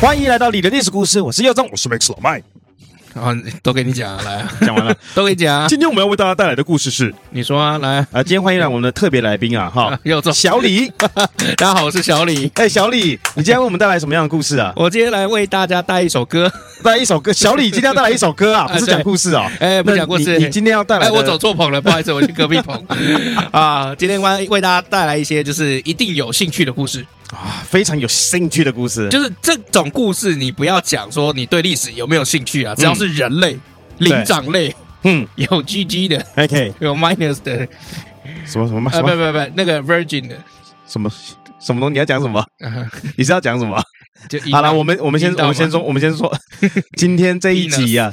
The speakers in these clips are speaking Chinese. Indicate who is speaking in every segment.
Speaker 1: 欢迎来到你的历史故事，我是耀宗，我是 Max 老麦。
Speaker 2: 啊，都给你讲，来、啊，
Speaker 1: 讲完了，
Speaker 2: 都给你讲、啊。
Speaker 1: 今天我们要为大家带来的故事是，
Speaker 2: 你说啊，来啊，
Speaker 1: 今天欢迎来我们的特别来宾啊，哈，
Speaker 2: 耀宗，
Speaker 1: 小李，
Speaker 2: 大家好，我是小李。
Speaker 1: 哎、欸，小李，你今天为我们带来什么样的故事啊？
Speaker 2: 我今天来为大家带一首歌，
Speaker 1: 带一首歌。小李今天要带来一首歌啊，不是讲故事哦。
Speaker 2: 哎、欸，不讲故事，
Speaker 1: 你，你今天要带来？哎，
Speaker 2: 我走错棚了，不好意思，我去隔壁棚啊。今天为为大家带来一些就是一定有兴趣的故事。
Speaker 1: 啊，非常有兴趣的故事，
Speaker 2: 就是这种故事，你不要讲说你对历史有没有兴趣啊，只要是人类、灵长类，嗯，有 GG 的
Speaker 1: ，OK，
Speaker 2: 有 Minus 的，
Speaker 1: 什么什么？
Speaker 2: 啊，不不不，那个 Virgin 的，
Speaker 1: 什么什么东西？你要讲什么？你是要讲什么？
Speaker 2: 就
Speaker 1: 好了，我们我们先我们先说，我们先说，今天这一集啊，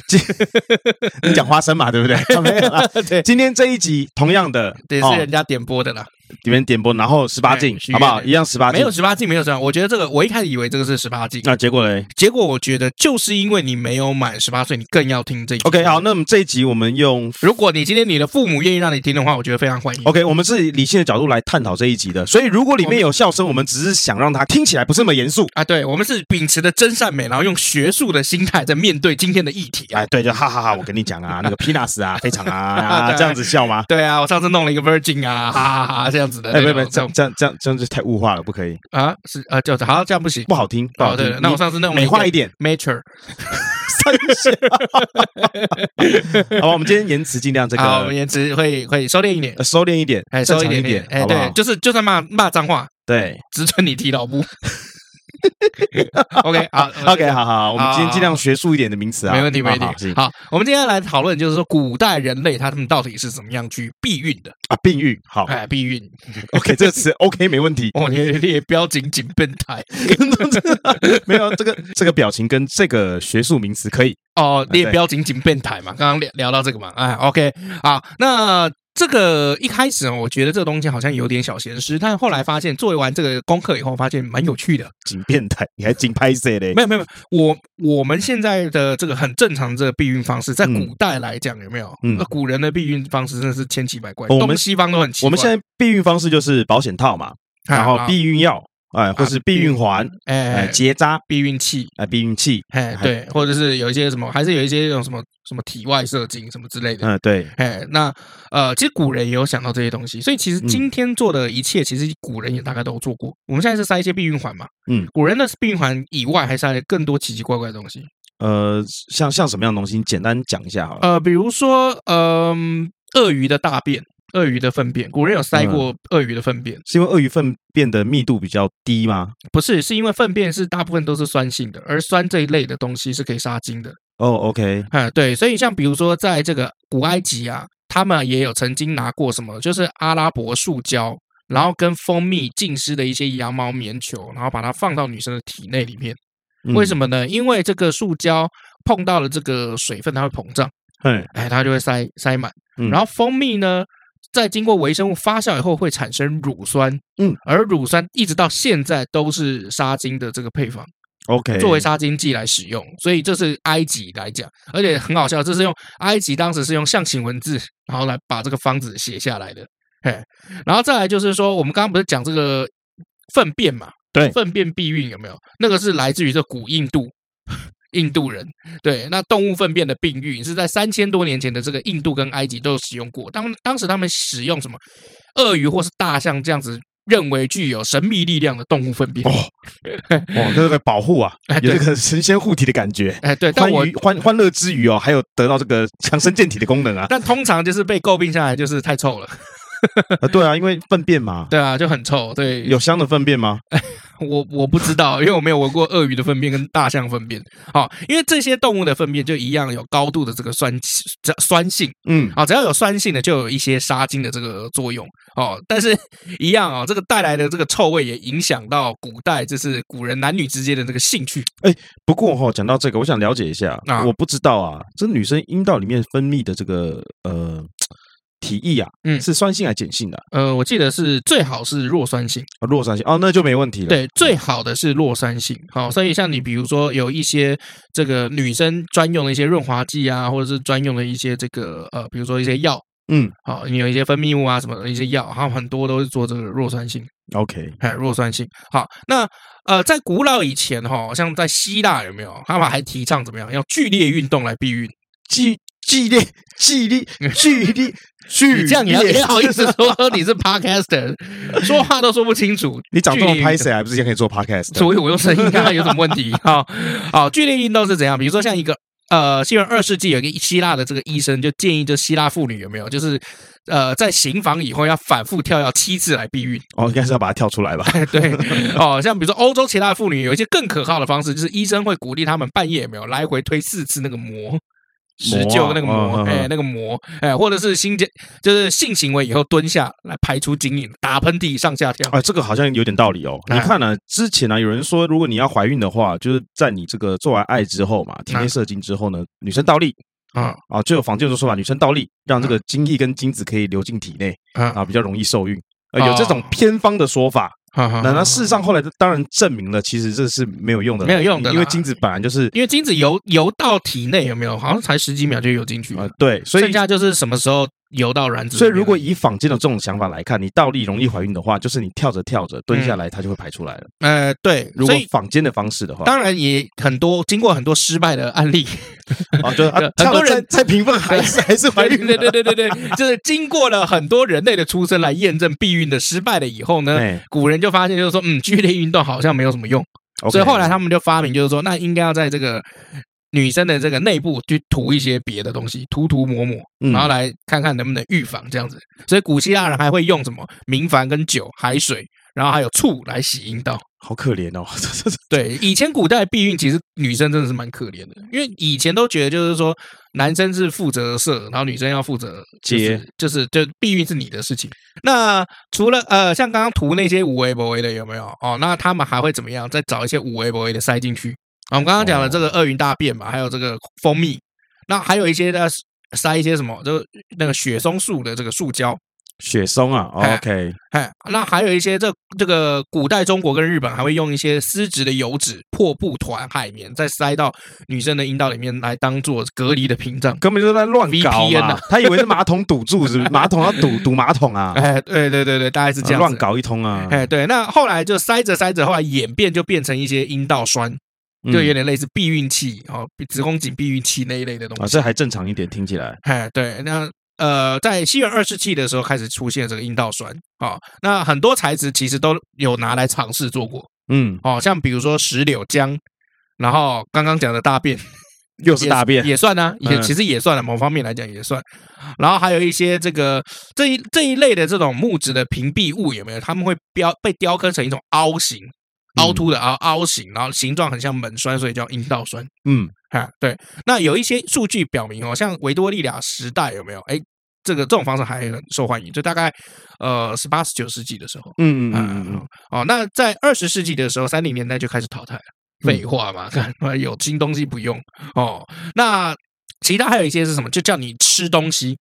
Speaker 1: 你讲花生嘛，对不对？没有啦，对，今天这一集同样的，
Speaker 2: 也是人家点播的啦。
Speaker 1: 里面点播，然后十八禁，好不好？一样十八禁，
Speaker 2: 没有十八禁，没有十八。我觉得这个，我一开始以为这个是十八禁，
Speaker 1: 那结果嘞？
Speaker 2: 结果我觉得就是因为你没有满十八岁，你更要听这一集。
Speaker 1: OK，好，那么这一集我们用，
Speaker 2: 如果你今天你的父母愿意让你听的话，我觉得非常欢迎。
Speaker 1: OK，我们是以理性的角度来探讨这一集的，所以如果里面有笑声，我们只是想让它听起来不是那么严肃
Speaker 2: 啊。对，我们是秉持的真善美，然后用学术的心态在面对今天的议题。
Speaker 1: 哎，对，就哈哈哈！我跟你讲啊，那个 Peanuts 啊，非常 啊，这样子笑吗？
Speaker 2: 对啊，我上次弄了一个 Virgin 啊，哈哈哈，这样子的。
Speaker 1: 哎，不不。这样这样这样这样就太物化了，不可以
Speaker 2: 啊！是啊，就好像这样不行，
Speaker 1: 不好听，不好听。
Speaker 2: 那我上次那种
Speaker 1: 美化一点
Speaker 2: ，mature。
Speaker 1: 好吧，我们今天言辞尽量这个，
Speaker 2: 我们言辞会会收敛一点，
Speaker 1: 收敛一点，
Speaker 2: 哎，收敛一点，哎，对，就是就算骂骂脏话，
Speaker 1: 对，
Speaker 2: 只准你提老母。OK，好，
Speaker 1: OK，好好，我们今天尽量学术一点的名词啊，
Speaker 2: 没问题，没问题。好，我们今天来讨论，就是说古代人类他们到底是怎么样去避孕的
Speaker 1: 啊？避孕，好，
Speaker 2: 哎，避孕，
Speaker 1: OK，这个词 OK，没问题。
Speaker 2: 哦，你列标紧紧变态，
Speaker 1: 没有这个这个表情跟这个学术名词可以
Speaker 2: 哦，列标紧紧变态嘛，刚刚聊聊到这个嘛，哎，OK，好，那。这个一开始我觉得这个东西好像有点小咸湿，但后来发现做完这个功课以后，发现蛮有趣的。
Speaker 1: 紧变态，你还紧拍摄嘞？
Speaker 2: 没有没有，我我们现在的这个很正常的这个避孕方式，在古代来讲有没有？嗯，古人的避孕方式真的是千奇百怪，我们西方都很奇怪。
Speaker 1: 我们现在避孕方式就是保险套嘛，然后避孕药。哎，或是避孕环，哎，结扎，
Speaker 2: 避孕器，
Speaker 1: 哎，避孕器，
Speaker 2: 哎，对，或者是有一些什么，还是有一些那种什么什么体外射精什么之类的，
Speaker 1: 嗯，对，
Speaker 2: 哎，那呃，其实古人也有想到这些东西，所以其实今天做的一切，其实古人也大概都有做过。我们现在是塞一些避孕环嘛，嗯，古人的避孕环以外，还塞了更多奇奇怪怪的东西。
Speaker 1: 呃，像像什么样的东西？你简单讲一下好了。
Speaker 2: 呃，比如说，嗯，鳄鱼的大便。鳄鱼的粪便，古人有塞过鳄鱼的粪便，
Speaker 1: 是因为鳄鱼粪便的密度比较低吗？
Speaker 2: 不是，是因为粪便是大部分都是酸性的，而酸这一类的东西是可以杀精的。
Speaker 1: 哦，OK，
Speaker 2: 嗯，对，所以像比如说在这个古埃及啊，他们也有曾经拿过什么，就是阿拉伯树胶，然后跟蜂蜜浸湿的一些羊毛棉球，然后把它放到女生的体内里面。为什么呢？因为这个树胶碰到了这个水分，它会膨胀，嗯，哎，它就会塞塞满。然后蜂蜜呢？在经过微生物发酵以后，会产生乳酸，嗯，而乳酸一直到现在都是杀精的这个配方
Speaker 1: ，OK，
Speaker 2: 作为杀精剂来使用。所以这是埃及来讲，而且很好笑，这是用埃及当时是用象形文字，然后来把这个方子写下来的。嘿，然后再来就是说，我们刚刚不是讲这个粪便嘛？
Speaker 1: 对，
Speaker 2: 粪便避孕有没有？那个是来自于这古印度。印度人对，那动物粪便的病愈是在三千多年前的这个印度跟埃及都有使用过。当当时他们使用什么鳄鱼或是大象这样子认为具有神秘力量的动物粪便哦，
Speaker 1: 哦，这个保护啊，有这个神仙护体的感觉。
Speaker 2: 哎，对，但我
Speaker 1: 欢欢乐之余哦，还有得到这个强身健体的功能啊。
Speaker 2: 但通常就是被诟病下来，就是太臭了。
Speaker 1: 啊，对啊，因为粪便嘛，
Speaker 2: 对啊，就很臭。对，
Speaker 1: 有香的粪便吗？
Speaker 2: 我我不知道，因为我没有闻过鳄鱼的粪便跟大象粪便。好，因为这些动物的粪便就一样有高度的这个酸酸性，嗯，好，只要有酸性的，就有一些杀精的这个作用。哦，但是一样哦，这个带来的这个臭味也影响到古代，就是古人男女之间的这个兴趣。
Speaker 1: 哎，不过哈，讲到这个，我想了解一下，我不知道啊，这女生阴道里面分泌的这个呃。体液啊，嗯，是酸性还是碱性的？
Speaker 2: 呃，我记得是最好是弱酸性，
Speaker 1: 弱酸性哦，那就没问题了。
Speaker 2: 对，最好的是弱酸性。好，所以像你比如说有一些这个女生专用的一些润滑剂啊，或者是专用的一些这个呃，比如说一些药。嗯，好，你有一些分泌物啊，什么的一些药，它很多都是做这个弱酸性。
Speaker 1: OK，
Speaker 2: 哎，弱酸性。好，那呃，在古老以前哈，像在希腊有没有？他们还提倡怎么样？要剧烈运动来避孕，
Speaker 1: 剧剧烈、剧烈、剧烈、剧烈。
Speaker 2: 你这样你要也好意思说你是 Podcaster，说话都说不清楚。
Speaker 1: 你长这么拍谁还不是先可以做 Podcast？
Speaker 2: 所以我用声音看看有什么问题。好，好，剧烈运动是怎样？比如说像一个。呃，西元二世纪有一个希腊的这个医生就建议，就希腊妇女有没有，就是呃，在行房以后要反复跳要七次来避孕。
Speaker 1: 哦，应该是要把它跳出来吧？
Speaker 2: 对，哦，像比如说欧洲其他妇女有一些更可靠的方式，就是医生会鼓励他们半夜有没有来回推四次那个膜。施救那个膜，哎，那个膜，哎，或者是性间，就是性行为以后蹲下来排出精液，打喷嚏，上下跳。
Speaker 1: 啊，这个好像有点道理哦。你看呢？之前呢，有人说，如果你要怀孕的话，就是在你这个做完爱之后嘛，体内射精之后呢，女生倒立，啊啊，就有坊间就说法，女生倒立，让这个精液跟精子可以流进体内，啊，比较容易受孕。有这种偏方的说法。那那事实上后来当然证明了，其实这是没有用的，
Speaker 2: 没有用的，
Speaker 1: 因为精子本来就是
Speaker 2: 因为精子游游到体内有没有？好像才十几秒就游进去
Speaker 1: 啊。对，所以
Speaker 2: 剩下就是什么时候。游到卵子，
Speaker 1: 所以如果以坊间的这种想法来看，你倒立容易怀孕的话，就是你跳着跳着蹲下来，它就会排出来了。
Speaker 2: 呃，对，
Speaker 1: 如果坊间的方式的话，
Speaker 2: 当然也很多经过很多失败的案例。
Speaker 1: 啊，就 很多人在评分还是还是怀孕，
Speaker 2: 对对对对对，就是经过了很多人类的出生来验证避孕的失败了以后呢，古人就发现就是说，嗯，剧烈运动好像没有什么用，所以后来他们就发明就是说，那应该要在这个。女生的这个内部去涂一些别的东西，涂涂抹抹，然后来看看能不能预防这样子。所以古希腊人还会用什么明矾跟酒、海水，然后还有醋来洗阴道。
Speaker 1: 好可怜哦！
Speaker 2: 对，以前古代避孕其实女生真的是蛮可怜的，因为以前都觉得就是说男生是负责射，然后女生要负责接，就是就避孕是你的事情。那除了呃像刚刚涂那些五维博维的有没有哦？那他们还会怎么样？再找一些五维博维的塞进去。我们刚刚讲了这个鳄鱼大便嘛，还有这个蜂蜜，那还有一些呢塞一些什么，就那个雪松树的这个树胶，
Speaker 1: 雪松啊，OK，
Speaker 2: 哎，那还有一些这这个古代中国跟日本还会用一些丝质的油脂、破布团、海绵，再塞到女生的阴道里面来当做隔离的屏障，
Speaker 1: 根本就是在乱搞嘛。他以为是马桶堵住，是不是？马桶要堵堵马桶啊？
Speaker 2: 哎，对对对对，大概是这样，
Speaker 1: 乱搞一通啊。
Speaker 2: 哎，对，那后来就塞着塞着，后来演变就变成一些阴道酸。就有点类似避孕器哦，子宫颈避孕器那一类的东西
Speaker 1: 啊，这还正常一点，听起来。
Speaker 2: 哎，对，那呃，在西元二世纪的时候开始出现这个阴道栓啊，那很多材质其实都有拿来尝试做过，嗯，哦，像比如说石榴浆，然后刚刚讲的大便
Speaker 1: 又是大便
Speaker 2: 也算呢，也其实也算了，某方面来讲也算，然后还有一些这个这一这一类的这种木质的屏蔽物有没有？他们会雕被雕刻成一种凹形。凹凸的凹凹形，然后形状很像门栓，所以叫阴道栓。嗯，哈，对。那有一些数据表明哦，像维多利亚时代有没有？哎，这个这种方式还很受欢迎，就大概呃十八十九世纪的时候。嗯嗯嗯嗯。哦，那在二十世纪的时候，三零年代就开始淘汰了。废话嘛，看有新东西不用哦。那其他还有一些是什么？就叫你吃东西，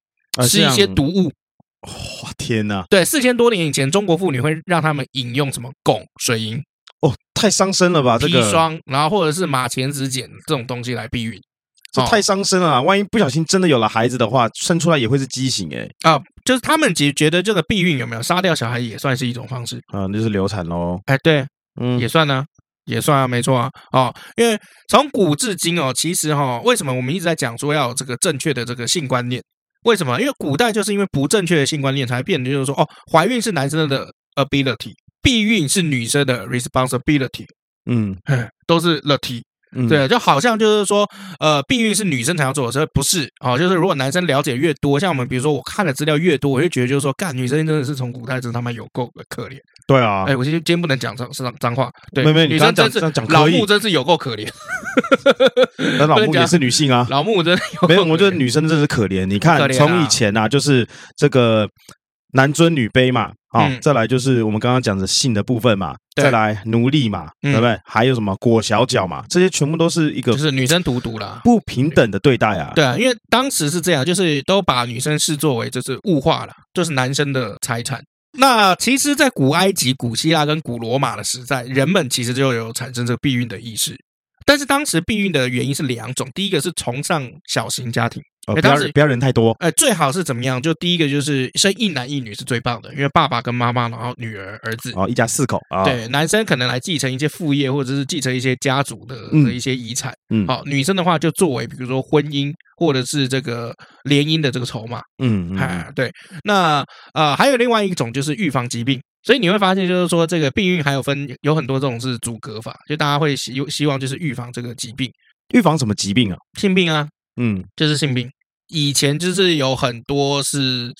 Speaker 2: 吃一些毒物。
Speaker 1: 哇，天哪！
Speaker 2: 对，四千多年以前，中国妇女会让他们饮用什么汞、水银。
Speaker 1: 哦，太伤身了吧！这个
Speaker 2: 砒霜，然后或者是马钱子碱这种东西来避孕，
Speaker 1: 这太伤身了啊。万一不小心真的有了孩子的话，生出来也会是畸形哎。
Speaker 2: 啊，就是他们觉觉得这个避孕有没有杀掉小孩也算是一种方式
Speaker 1: 啊，那就是流产喽。
Speaker 2: 哎，对，嗯，也算呢，也算啊，没错啊。哦，因为从古至今哦，其实哈，为什么我们一直在讲说要有这个正确的这个性观念？为什么？因为古代就是因为不正确的性观念，才变得就是说哦，怀孕是男生的 ability。避孕是女生的 responsibility，嗯，都是 the T，对，就好像就是说，呃，避孕是女生才要做的，所以不是哦，就是如果男生了解越多，像我们比如说我看的资料越多，我就觉得就是说，干女生真的是从古代真他妈有够可怜，对啊，哎，我今天今天不能讲脏脏脏话，对，
Speaker 1: 没没，
Speaker 2: 女生真是老木真是有够可怜，
Speaker 1: 那老木也是女性啊，
Speaker 2: 老木真
Speaker 1: 没有，我觉得女生真是可怜，你看从以前啊，就是这个。男尊女卑嘛，好、
Speaker 2: 嗯，
Speaker 1: 再来就是我们刚刚讲的性的部分嘛，再来奴隶嘛，对不对？嗯、还有什么裹小脚嘛，这些全部都是一个
Speaker 2: 就是女生独独啦，
Speaker 1: 不平等的对待啊。
Speaker 2: 对啊，因为当时是这样，就是都把女生视作为就是物化了，就是男生的财产。那其实，在古埃及、古希腊跟古罗马的时代，人们其实就有产生这个避孕的意识。但是当时避孕的原因是两种，第一个是崇尚小型家庭，
Speaker 1: 哦，不要不要人太多，
Speaker 2: 呃，最好是怎么样？就第一个就是生一男一女是最棒的，因为爸爸跟妈妈，然后女儿儿子，
Speaker 1: 哦，一家四口啊。
Speaker 2: 对，男生可能来继承一些副业，或者是继承一些家族的的一些遗产。嗯，好，女生的话就作为比如说婚姻或者是这个联姻的这个筹码。嗯，哎，对。那呃，还有另外一种就是预防疾病。所以你会发现，就是说这个避孕还有分有很多这种是阻隔法，就大家会希希望就是预防这个疾病，
Speaker 1: 预防什么疾病啊？
Speaker 2: 性病啊，
Speaker 1: 嗯，
Speaker 2: 就是性病。以前就是有很多是，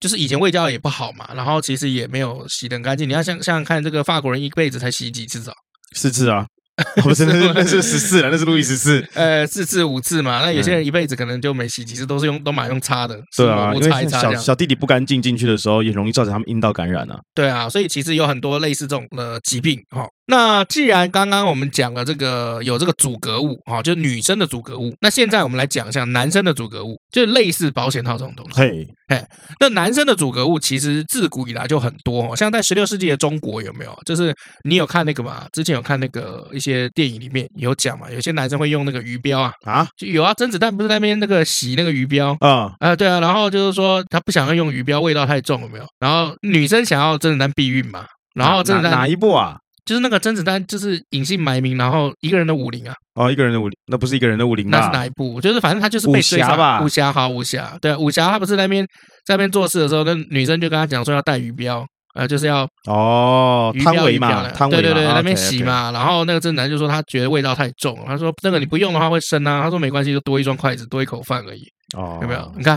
Speaker 2: 就是以前卫教也不好嘛，然后其实也没有洗得很干净。你要想想想看，这个法国人一辈子才洗几次澡？
Speaker 1: 四次啊。不是，那是十四了，那是路易十四。
Speaker 2: 呃，四次五次嘛，那有些人一辈子可能就没洗几次，都是用都买用擦的。
Speaker 1: 对啊，因为小小弟弟不干净进去的时候，也容易造成他们阴道感染啊。
Speaker 2: 对啊，所以其实有很多类似这种的疾病哈。那既然刚刚我们讲了这个有这个阻隔物啊，就女生的阻隔物，那现在我们来讲一下男生的阻隔物，就类似保险套这种东西。
Speaker 1: 嘿，
Speaker 2: 嘿，那男生的阻隔物其实自古以来就很多，哦像在十六世纪的中国有没有？就是你有看那个嘛？之前有看那个一些电影里面。有讲嘛？有些男生会用那个鱼标啊啊，就有啊。甄子丹不是在那边那个洗那个鱼标啊啊，对啊。然后就是说他不想要用鱼标，味道太重，有没有？然后女生想要甄子丹避孕嘛？然后甄子丹
Speaker 1: 哪一部啊？
Speaker 2: 就是那个甄子丹就是隐姓埋名，然后一个人的武林啊。
Speaker 1: 哦，一个人的武林，那不是一个人的武林吧？
Speaker 2: 那是哪一部？就是反正他就是被追杀吧。武侠好，武侠对，武侠他不是在那边在那边做事的时候，那女生就跟他讲说要带鱼标。呃，就是要
Speaker 1: 哦，汤唯嘛，汤唯
Speaker 2: 对对对，那边洗嘛，然后那个甄子丹就说他觉得味道太重，他说那个你不用的话会生啊，他说没关系，就多一双筷子，多一口饭而已，哦，有没有？你看，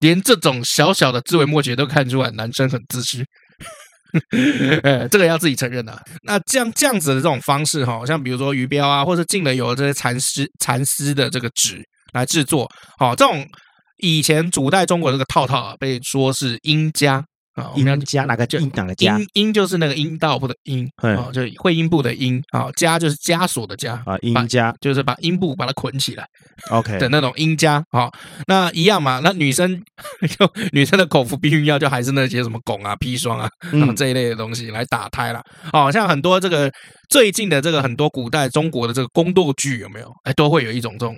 Speaker 2: 连这种小小的枝微末节都看出来，男生很自私，哎，这个要自己承认的。那这样这样子的这种方式哈，像比如说鱼标啊，或者进了有这些蚕丝蚕丝的这个纸来制作，好，这种以前古代中国这个套套啊，被说是阴家。啊，
Speaker 1: 阴家哪个就阴哪个家？
Speaker 2: 阴阴就是那个阴道部的阴啊，就会阴部的阴啊，家就是枷锁的枷
Speaker 1: 啊，阴家
Speaker 2: 就是把阴部把它捆起来
Speaker 1: ，OK
Speaker 2: 的那种阴家啊。那一样嘛，那女生 就女生的口服避孕药就还是那些什么汞啊、砒霜啊，那么这一类的东西来打胎了。哦，像很多这个最近的这个很多古代中国的这个宫斗剧有没有？哎，都会有一种这种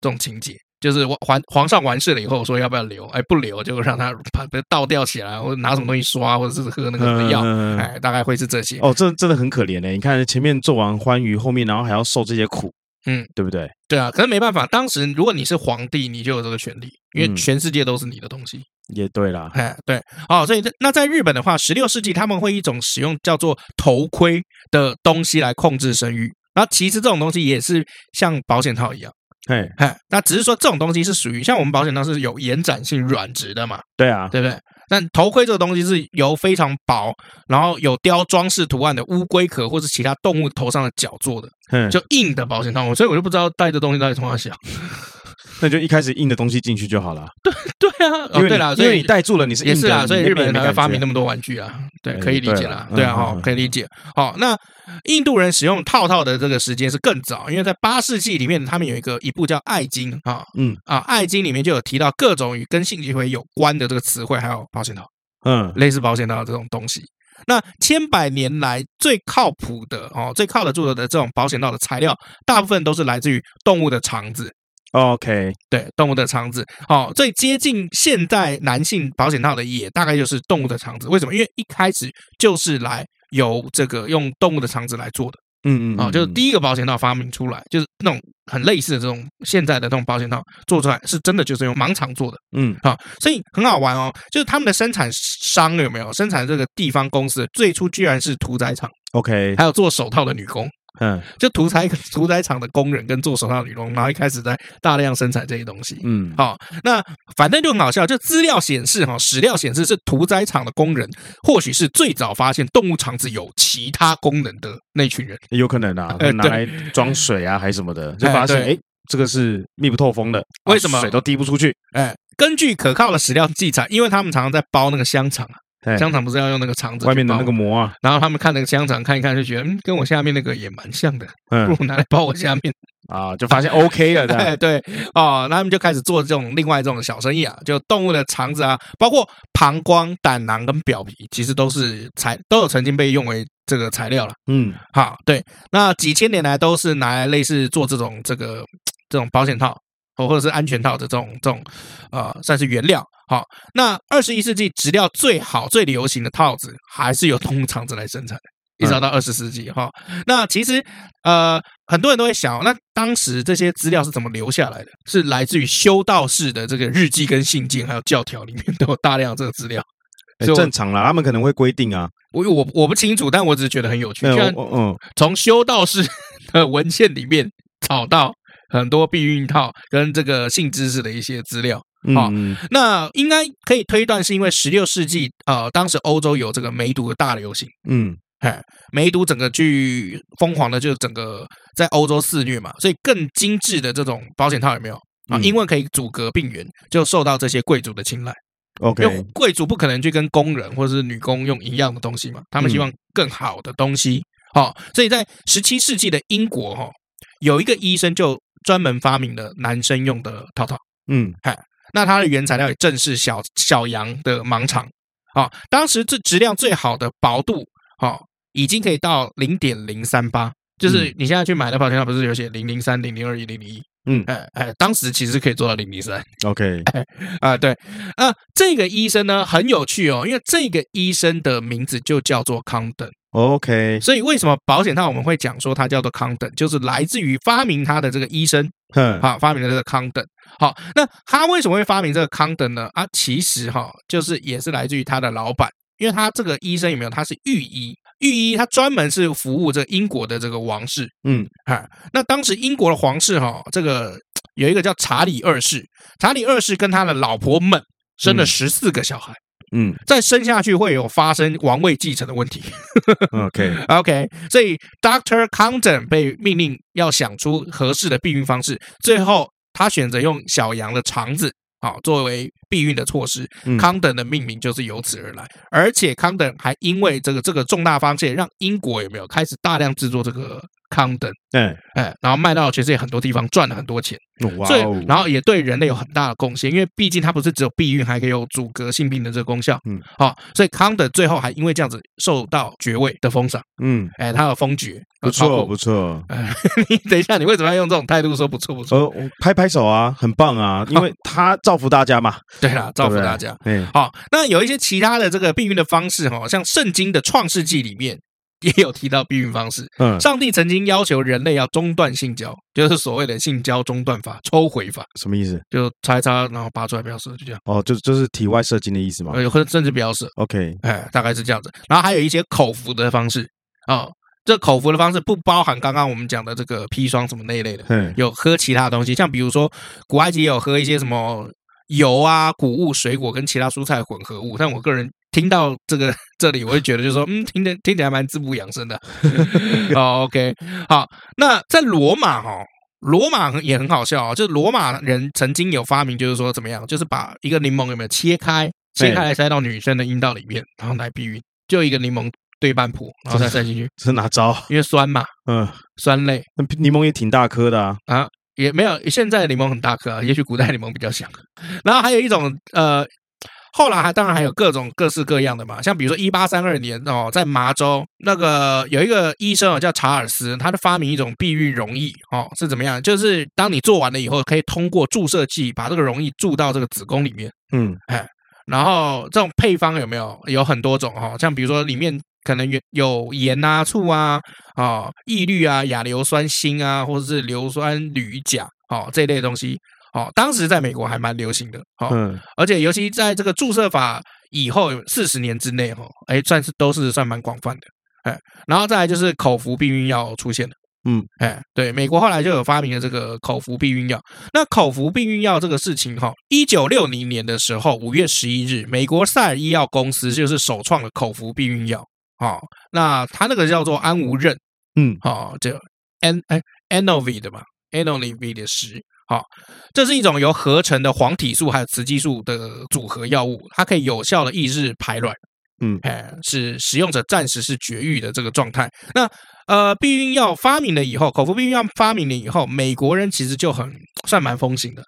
Speaker 2: 这种情节。就是皇皇上完事了以后说要不要留？哎，不留就让他把倒吊起来，或者拿什么东西刷，或者是喝那个什么药，哎，大概会是这些。
Speaker 1: 哦，这真的很可怜嘞！你看前面做完欢愉，后面然后还要受这些苦，嗯，对不对？
Speaker 2: 对啊，可是没办法，当时如果你是皇帝，你就有这个权利，因为全世界都是你的东西。
Speaker 1: 也对啦，
Speaker 2: 哎，对，哦，所以那在日本的话，十六世纪他们会一种使用叫做头盔的东西来控制生育，然后其实这种东西也是像保险套一样。
Speaker 1: 嘿，
Speaker 2: 嘿，那只是说这种东西是属于像我们保险套是有延展性软质的嘛？
Speaker 1: 对啊，
Speaker 2: 对不对？但头盔这个东西是由非常薄，然后有雕装饰图案的乌龟壳或是其他动物头上的角做的，嗯，就硬的保险套，所以我就不知道戴这东西到底从哪想。
Speaker 1: 那就一开始硬的东西进去就好了。
Speaker 2: 对对啊，
Speaker 1: 因为
Speaker 2: 对啦，
Speaker 1: 因为你戴住了，你是
Speaker 2: 也是啊，所以日本人才会发明那么多玩具啊。对，可以理解啦。对啊，哈，可以理解。好，那印度人使用套套的这个时间是更早，因为在八世纪里面，他们有一个一部叫《爱经》啊，嗯啊，《爱经》里面就有提到各种与跟性行为有关的这个词汇，还有保险套，嗯，类似保险套这种东西。那千百年来最靠谱的哦，最靠得住的这种保险套的材料，大部分都是来自于动物的肠子。
Speaker 1: OK，
Speaker 2: 对，动物的肠子，哦，最接近现代男性保险套的也大概就是动物的肠子。为什么？因为一开始就是来由这个用动物的肠子来做的。嗯嗯，啊，就是第一个保险套发明出来，就是那种很类似的这种现在的这种保险套做出来，是真的就是用盲肠做的。嗯，好，所以很好玩哦，就是他们的生产商有没有生产这个地方公司，最初居然是屠宰场。
Speaker 1: OK，
Speaker 2: 还有做手套的女工。嗯，就屠宰屠宰场的工人跟做手套的女工，然后一开始在大量生产这些东西。嗯，好，那反正就很好笑，就资料显示哈，史料显示是屠宰场的工人，或许是最早发现动物肠子有其他功能的那群人，
Speaker 1: 有可能啊，拿来装水啊，还是什么的，就发现哎，这个是密不透风的，
Speaker 2: 为什么
Speaker 1: 水都滴不出去？
Speaker 2: 哎，根据可靠的史料记载，因为他们常常在包那个香肠啊，香肠不是要用那个肠子
Speaker 1: 外面的那个膜啊，
Speaker 2: 然后他们看那个香肠看一看，就觉得嗯，跟我下面那个也蛮像的，不如拿来包我下面。
Speaker 1: 啊，就发现 OK 了，
Speaker 2: 对对哦，那他们就开始做这种另外这种小生意啊，就动物的肠子啊，包括膀胱、胆囊跟表皮，其实都是材都有曾经被用为这个材料了，
Speaker 1: 嗯，
Speaker 2: 好，对，那几千年来都是拿来类似做这种这个这种保险套。或者是安全套的这种这种，呃，算是原料。好，那二十一世纪质料最好、最流行的套子，还是由通厂子来生产的，一直到二十世纪哈。那其实，呃，很多人都会想，那当时这些资料是怎么留下来的？是来自于修道士的这个日记跟信件，还有教条里面都有大量这个资料。
Speaker 1: 正常啦，他们可能会规定啊。
Speaker 2: 我我我不清楚，但我只是觉得很有趣。
Speaker 1: 嗯嗯，
Speaker 2: 从修道士的文献里面找到。很多避孕套跟这个性知识的一些资料，好，那应该可以推断是因为十六世纪，呃，当时欧洲有这个梅毒的大流行，
Speaker 1: 嗯，
Speaker 2: 哎，梅毒整个去疯狂的就整个在欧洲肆虐嘛，所以更精致的这种保险套有没有啊？因为可以阻隔病源，就受到这些贵族的青睐。
Speaker 1: OK，
Speaker 2: 因为贵族不可能去跟工人或者是女工用一样的东西嘛，他们希望更好的东西，好，所以在十七世纪的英国哈，有一个医生就。专门发明的男生用的套套，
Speaker 1: 嗯，
Speaker 2: 嗨，那它的原材料也正是小小羊的盲肠，啊，当时这质量最好的薄度，啊，已经可以到零点零三八，就是你现在去买的保险套不是有写零零三、零零二一、零零一，嗯，哎哎，当时其实可以做到零零三
Speaker 1: ，OK，
Speaker 2: 啊，对，啊，这个医生呢很有趣哦，因为这个医生的名字就叫做康登。
Speaker 1: OK，
Speaker 2: 所以为什么保险套我们会讲说它叫做康登，就是来自于发明它的这个医生，好发明的这个康登。好，那他为什么会发明这个康登呢？啊，其实哈，就是也是来自于他的老板，因为他这个医生有没有？他是御医，御医他专门是服务这个英国的这个王室。嗯，哈，那当时英国的皇室哈，这个 有一个叫查理二世，查理二世跟他的老婆们生了十四个小孩。
Speaker 1: 嗯，
Speaker 2: 再生下去会有发生王位继承的问题。
Speaker 1: OK
Speaker 2: OK，所以 Doctor Condon 被命令要想出合适的避孕方式，最后他选择用小羊的肠子啊作为避孕的措施。Condon 的命名就是由此而来，而且 Condon 还因为这个这个重大发现，让英国有没有开始大量制作这个。康登，
Speaker 1: 对，
Speaker 2: 哎，然后卖到其实也很多地方，赚了很多钱，
Speaker 1: 哇、哦！
Speaker 2: 所以，然后也对人类有很大的贡献，因为毕竟它不是只有避孕，还可以有阻隔性病的这个功效，嗯，好，所以康登最后还因为这样子受到爵位的封赏，嗯，哎，他有封爵，
Speaker 1: 不错不错，
Speaker 2: 哎，你等一下，你为什么要用这种态度说不错不错？
Speaker 1: 呃，拍拍手啊，很棒啊，因为 他造福大家嘛，
Speaker 2: 对啦，造福大家，
Speaker 1: 嗯，
Speaker 2: 好，那有一些其他的这个避孕的方式哈，像圣经的创世纪里面。也有提到避孕方式。嗯，上帝曾经要求人类要中断性交，就是所谓的性交中断法、抽回法。
Speaker 1: 什么意思？
Speaker 2: 就擦一擦，然后拔出来不要射，就这样。
Speaker 1: 哦，就就是体外射精的意思吗？
Speaker 2: 有，甚至不要射。
Speaker 1: OK，
Speaker 2: 哎，大概是这样子。然后还有一些口服的方式哦，这口服的方式不包含刚刚我们讲的这个砒霜什么那一类的。嗯，有喝其他东西，像比如说古埃及也有喝一些什么油啊、谷物、水果跟其他蔬菜混合物，但我个人。听到这个 这里，我就觉得就是说，嗯，听着听起来蛮滋补养生的。好，OK，好。那在罗马哈，罗马也很好笑啊。就是罗马人曾经有发明，就是说怎么样，就是把一个柠檬有没有切开，切开来塞到女生的阴道里面，然后来避孕，就一个柠檬对半剖，然后再塞进去。
Speaker 1: 这是哪招？
Speaker 2: 因为酸嘛，嗯，酸类。
Speaker 1: 那柠檬也挺大颗的啊。
Speaker 2: 啊，也没有，现在的柠檬很大颗啊，也许古代柠檬比较小。然后还有一种呃。后来还当然还有各种各式各样的嘛，像比如说一八三二年哦，在麻州那个有一个医生哦，叫查尔斯，他的发明一种避孕溶液哦，是怎么样？就是当你做完了以后，可以通过注射器把这个溶液注到这个子宫里面，嗯，哎，然后这种配方有没有？有很多种哈，像比如说里面可能有有盐啊、醋啊、啊哦、抑氯啊、亚硫酸锌啊，或者是硫酸铝钾哦这一类的东西。哦，当时在美国还蛮流行的，哦，嗯，而且尤其在这个注射法以后四十年之内，哈，哎，算是都是算蛮广泛的，哎，然后再来就是口服避孕药出现了，嗯，哎，对，美国后来就有发明了这个口服避孕药。那口服避孕药这个事情，哈，一九六零年的时候，五月十一日，美国赛尔医药公司就是首创了口服避孕药，哦，那它那个叫做安无任，嗯，哦，就 N 哎 Anovit 的嘛，Anovit 的十。好，这是一种由合成的黄体素还有雌激素的组合药物，它可以有效的抑制排卵。
Speaker 1: 嗯，
Speaker 2: 哎，是使用者暂时是绝育的这个状态。那呃，避孕药发明了以后，口服避孕药发明了以后，美国人其实就很算蛮风行的。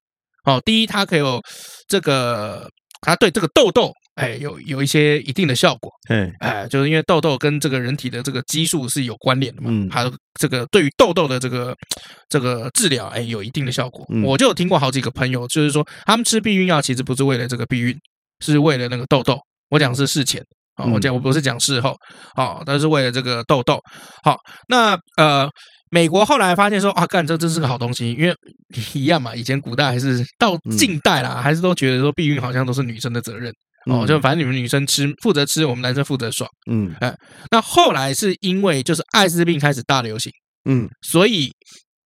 Speaker 2: 哦，第一，它可以有这个，它对这个痘痘，哎，有有一些一定的效果。
Speaker 1: 哎，
Speaker 2: 哎，就是因为痘痘跟这个人体的这个激素是有关联的嘛。
Speaker 1: 嗯，
Speaker 2: 还有这个对于痘痘的这个这个治疗，哎，有一定的效果。
Speaker 1: 嗯，
Speaker 2: 我就有听过好几个朋友，就是说他们吃避孕药其实不是为了这个避孕，是为了那个痘痘。我讲是事前啊。我讲我不是讲事后，好，但是为了这个痘痘，好，那呃，美国后来发现说啊，干这真是个好东西，因为一样嘛，以前古代还是到近代啦，还是都觉得说避孕好像都是女生的责任哦，就反正你们女生吃负责吃，我们男生负责爽，
Speaker 1: 嗯，
Speaker 2: 哎，那后来是因为就是艾滋病开始大流行，
Speaker 1: 嗯，
Speaker 2: 所以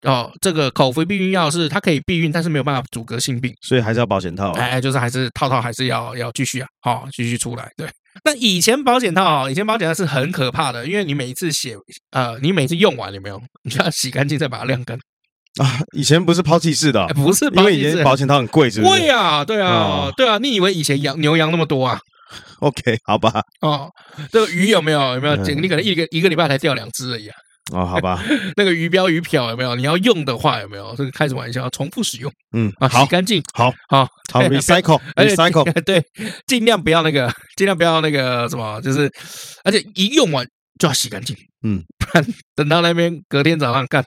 Speaker 2: 哦，这个口服避孕药是它可以避孕，但是没有办法阻隔性病，
Speaker 1: 所以还是要保险套，
Speaker 2: 哎，就是还是套套还是要要继续啊，好，继续出来，对。那以前保险套，以前保险套是很可怕的，因为你每一次写，呃，你每次用完有没有，你就要洗干净再把它晾干
Speaker 1: 啊。以前不是抛弃式的，
Speaker 2: 不是，
Speaker 1: 因为以前保险套很贵，是不是？
Speaker 2: 贵啊，对啊，对啊。你以为以前羊牛羊那么多啊
Speaker 1: ？OK，好吧。
Speaker 2: 哦，这个鱼有没有？有没有？你可能一个一个礼拜才钓两只而已啊。
Speaker 1: 哦，好吧，
Speaker 2: 那个鱼标鱼漂有没有？你要用的话有没有？这个开什么玩笑，重复使用。
Speaker 1: 嗯
Speaker 2: 啊，洗干净，
Speaker 1: 好，
Speaker 2: 好，
Speaker 1: 好，recycle，recycle，
Speaker 2: 对，尽量不要那个，尽量不要那个什么，就是，而且一用完就要洗干净，
Speaker 1: 嗯，
Speaker 2: 不然等到那边隔天早上干，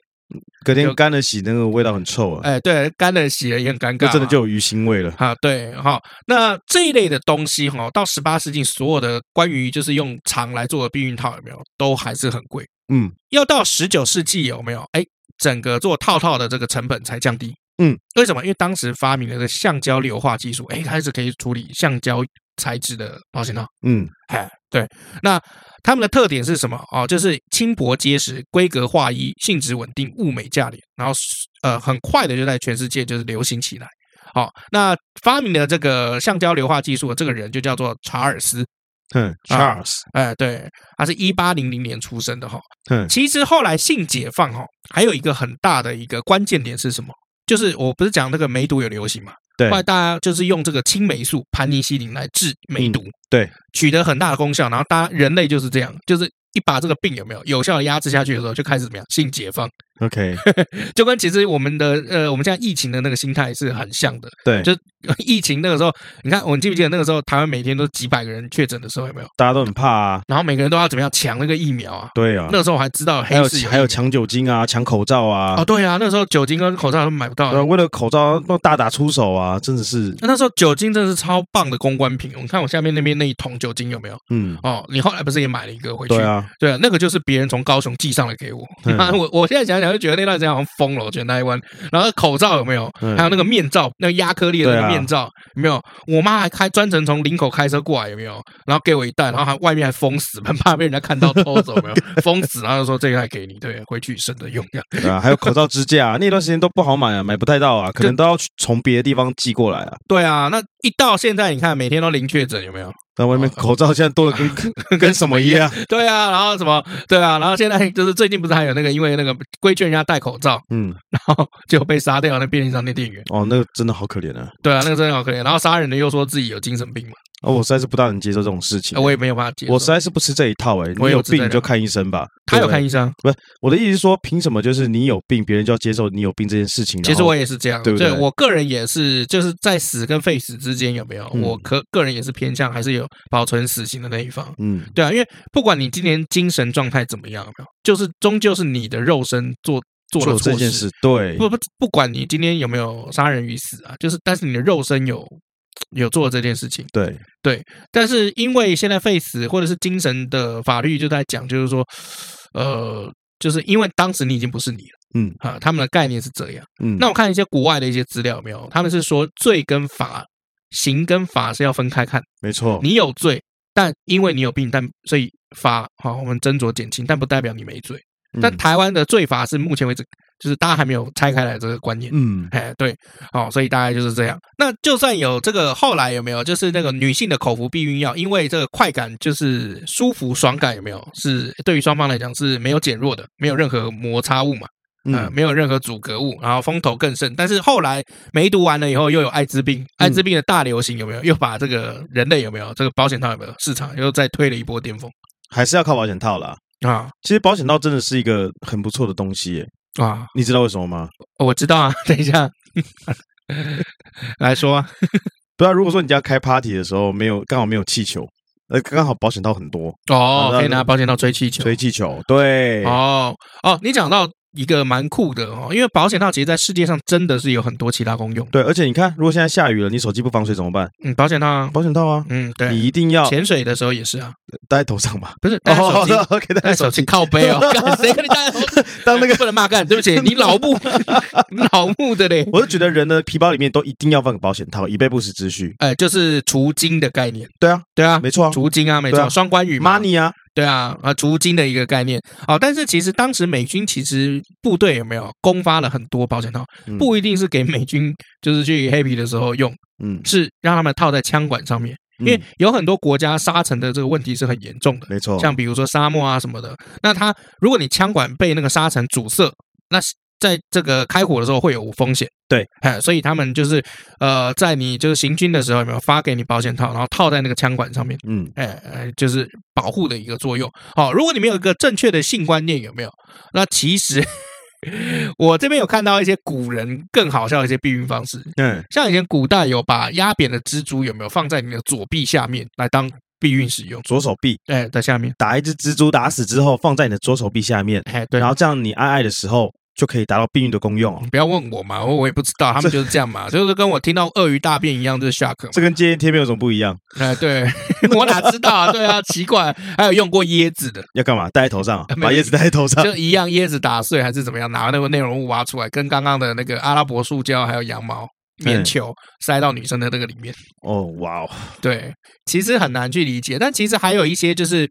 Speaker 1: 隔天干了洗，那个味道很臭啊。
Speaker 2: 哎，对，干了洗了也很尴尬，
Speaker 1: 真的就有鱼腥味了。
Speaker 2: 啊，对，好，那这一类的东西哈，到十八世纪，所有的关于就是用肠来做的避孕套有没有，都还是很贵。
Speaker 1: 嗯，
Speaker 2: 要到十九世纪有没有？哎，整个做套套的这个成本才降低。
Speaker 1: 嗯，
Speaker 2: 为什么？因为当时发明了这个橡胶硫化技术，哎，开始可以处理橡胶材质的保险套。
Speaker 1: 嗯，
Speaker 2: 哎，对。那它们的特点是什么？哦，就是轻薄结实、规格划一、性质稳定、物美价廉，然后呃，很快的就在全世界就是流行起来。好，那发明的这个橡胶硫化技术的这个人就叫做查尔斯。
Speaker 1: 嗯，Charles，
Speaker 2: 哎，对，他是一八零零年出生的哈。
Speaker 1: 嗯，
Speaker 2: 其实后来性解放哈，还有一个很大的一个关键点是什么？就是我不是讲那个梅毒有流行嘛？
Speaker 1: 对，
Speaker 2: 后来大家就是用这个青霉素盘尼西林来治梅毒，
Speaker 1: 对，
Speaker 2: 取得很大的功效。然后大家人类就是这样，就是一把这个病有没有有效的压制下去的时候，就开始怎么样？性解放。
Speaker 1: OK，
Speaker 2: 就跟其实我们的呃，我们现在疫情的那个心态是很像的。
Speaker 1: 对，
Speaker 2: 就疫情那个时候，你看，我们记不记得那个时候，台湾每天都几百个人确诊的时候，有没有？
Speaker 1: 大家都很怕啊，
Speaker 2: 然后每个人都要怎么样抢那个疫苗啊？
Speaker 1: 对啊，
Speaker 2: 那个时候我还知道
Speaker 1: 还有还有抢酒精啊，抢口罩啊。
Speaker 2: 哦，对啊，那个时候酒精跟口罩都买不到。
Speaker 1: 对，为了口罩都大打出手啊，真的是。
Speaker 2: 那时候酒精真的是超棒的公关品。你看我下面那边那一桶酒精有没有？
Speaker 1: 嗯，
Speaker 2: 哦，你后来不是也买了一个回去？
Speaker 1: 对啊，
Speaker 2: 对啊，那个就是别人从高雄寄上来给我。啊我我现在想想就觉得那段时间好像疯了，我觉得那一弯。然后口罩有没有？还有那个面罩，那个压克力的那个面罩有没有？我妈还开专程从林口开车过来，有没有？然后给我一袋，然后还外面还封死，很怕被人家看到偷走，有没有？封死，然后就说这一袋给你，对，回去省着用。
Speaker 1: 对啊，还有口罩支架，那段时间都不好买啊，买不太到啊，可能都要从别的地方寄过来啊。
Speaker 2: 对啊，那一到现在，你看每天都零确诊，有没有？
Speaker 1: 那外面口罩现在多了 跟跟什么一样？
Speaker 2: 对啊，然后什么？对啊，然后现在就是最近不是还有那个因为那个规劝人家戴口罩，
Speaker 1: 嗯，
Speaker 2: 然后就被杀掉那便利商店店员。
Speaker 1: 哦，那个真的好可怜啊。
Speaker 2: 对啊，那个真的好可怜。然后杀人的又说自己有精神病嘛。
Speaker 1: 哦，我实在是不大能接受这种事情。
Speaker 2: 我也没有办法接受。
Speaker 1: 我实在是不吃这一套哎。你有病你就看医生吧。
Speaker 2: 他有看医生？
Speaker 1: 不是，我的意思是说，凭什么就是你有病，别人就要接受你有病这件事情？
Speaker 2: 其实我也是这样，
Speaker 1: 对不对？
Speaker 2: 我个人也是，就是在死跟废死之间有没有？我可个人也是偏向还是有保存死刑的那一方。
Speaker 1: 嗯，
Speaker 2: 对啊，因为不管你今年精神状态怎么样，有没有？就是终究是你的肉身做做了
Speaker 1: 这件事。对，
Speaker 2: 不不，不管你今天有没有杀人于死啊，就是但是你的肉身有。有做这件事情，
Speaker 1: 对。
Speaker 2: 对，但是因为现在 face 或者是精神的法律就在讲，就是说，呃，就是因为当时你已经不是你了，
Speaker 1: 嗯。
Speaker 2: 啊，他们的概念是这样，
Speaker 1: 嗯，
Speaker 2: 那我看一些国外的一些资料没有，他们是说罪跟法，刑跟法是要分开看，
Speaker 1: 没错，
Speaker 2: 你有罪，但因为你有病，但所以法好我们斟酌减轻，但不代表你没罪。但台湾的罪罚是目前为止，就是大家还没有拆开来这个观念。
Speaker 1: 嗯，
Speaker 2: 哎，对，哦，所以大概就是这样。那就算有这个，后来有没有就是那个女性的口服避孕药，因为这个快感就是舒服爽感有没有？是对于双方来讲是没有减弱的，没有任何摩擦物嘛？嗯，没有任何阻隔物，然后风头更盛。但是后来梅毒完了以后，又有艾滋病，艾滋病的大流行有没有？又把这个人类有没有这个保险套有没有市场又再推了一波巅峰？
Speaker 1: 还是要靠保险套啦。啊！其实保险套真的是一个很不错的东西耶啊！你知道为什么吗？
Speaker 2: 我知道啊。等一下 来说 啊，
Speaker 1: 不知道如果说你家开 party 的时候没有刚好没有气球。呃，刚好保险套很多
Speaker 2: 哦，可以拿保险套吹气球，
Speaker 1: 吹气球，对，
Speaker 2: 哦哦，你讲到。一个蛮酷的哦，因为保险套其实，在世界上真的是有很多其他功用。
Speaker 1: 对，而且你看，如果现在下雨了，你手机不防水怎么办？
Speaker 2: 嗯，保险套啊，
Speaker 1: 保险套啊，
Speaker 2: 嗯，对，
Speaker 1: 你一定要
Speaker 2: 潜水的时候也是啊，
Speaker 1: 戴在头上吧，
Speaker 2: 不是戴手机
Speaker 1: ，OK，戴手机
Speaker 2: 靠背哦，谁跟你戴？
Speaker 1: 当那个
Speaker 2: 不能骂干，对不起，你老木，你老木的嘞。
Speaker 1: 我就觉得人的皮包里面都一定要放个保险套，以备不时之需。
Speaker 2: 哎，就是除金的概念。
Speaker 1: 对啊，
Speaker 2: 对啊，
Speaker 1: 没错啊，
Speaker 2: 除金啊，没错，双关语
Speaker 1: ，money 啊。
Speaker 2: 对啊，啊，逐金的一个概念。啊，但是其实当时美军其实部队有没有公发了很多保险套，不一定是给美军就是去 happy 的时候用，嗯，是让他们套在枪管上面，因为有很多国家沙尘的这个问题是很严重的，
Speaker 1: 没错，
Speaker 2: 像比如说沙漠啊什么的，那它如果你枪管被那个沙尘阻塞，那在这个开火的时候会有风险，
Speaker 1: 对，
Speaker 2: 哎，所以他们就是呃，在你就是行军的时候有没有发给你保险套，然后套在那个枪管上面，嗯，哎，就是保护的一个作用。好，如果你没有一个正确的性观念，有没有？那其实 我这边有看到一些古人更好笑的一些避孕方式，嗯，像以前古代有把压扁的蜘蛛有没有放在你的左臂下面来当避孕使用？
Speaker 1: 左手臂，
Speaker 2: 哎，在下面。
Speaker 1: 打一只蜘蛛打死之后放在你的左手臂下面，哎，对，然后这样你爱爱的时候。就可以达到避孕的功用。
Speaker 2: 你不要问我嘛，我我也不知道，他们就是这样嘛，就是跟我听到鳄鱼大便一样，就是 shock。
Speaker 1: 这跟戒烟贴片有什么不一样？
Speaker 2: 哎，对，我哪知道啊？对啊，奇怪，还有用过椰子的，
Speaker 1: 要干嘛？戴在头上，把椰子戴在头上，
Speaker 2: 就一样，椰子打碎还是怎么样？拿那个内容物挖出来，跟刚刚的那个阿拉伯塑胶还有羊毛棉球塞到女生的那个里面。
Speaker 1: 哦，哇哦，
Speaker 2: 对，其实很难去理解，但其实还有一些就是。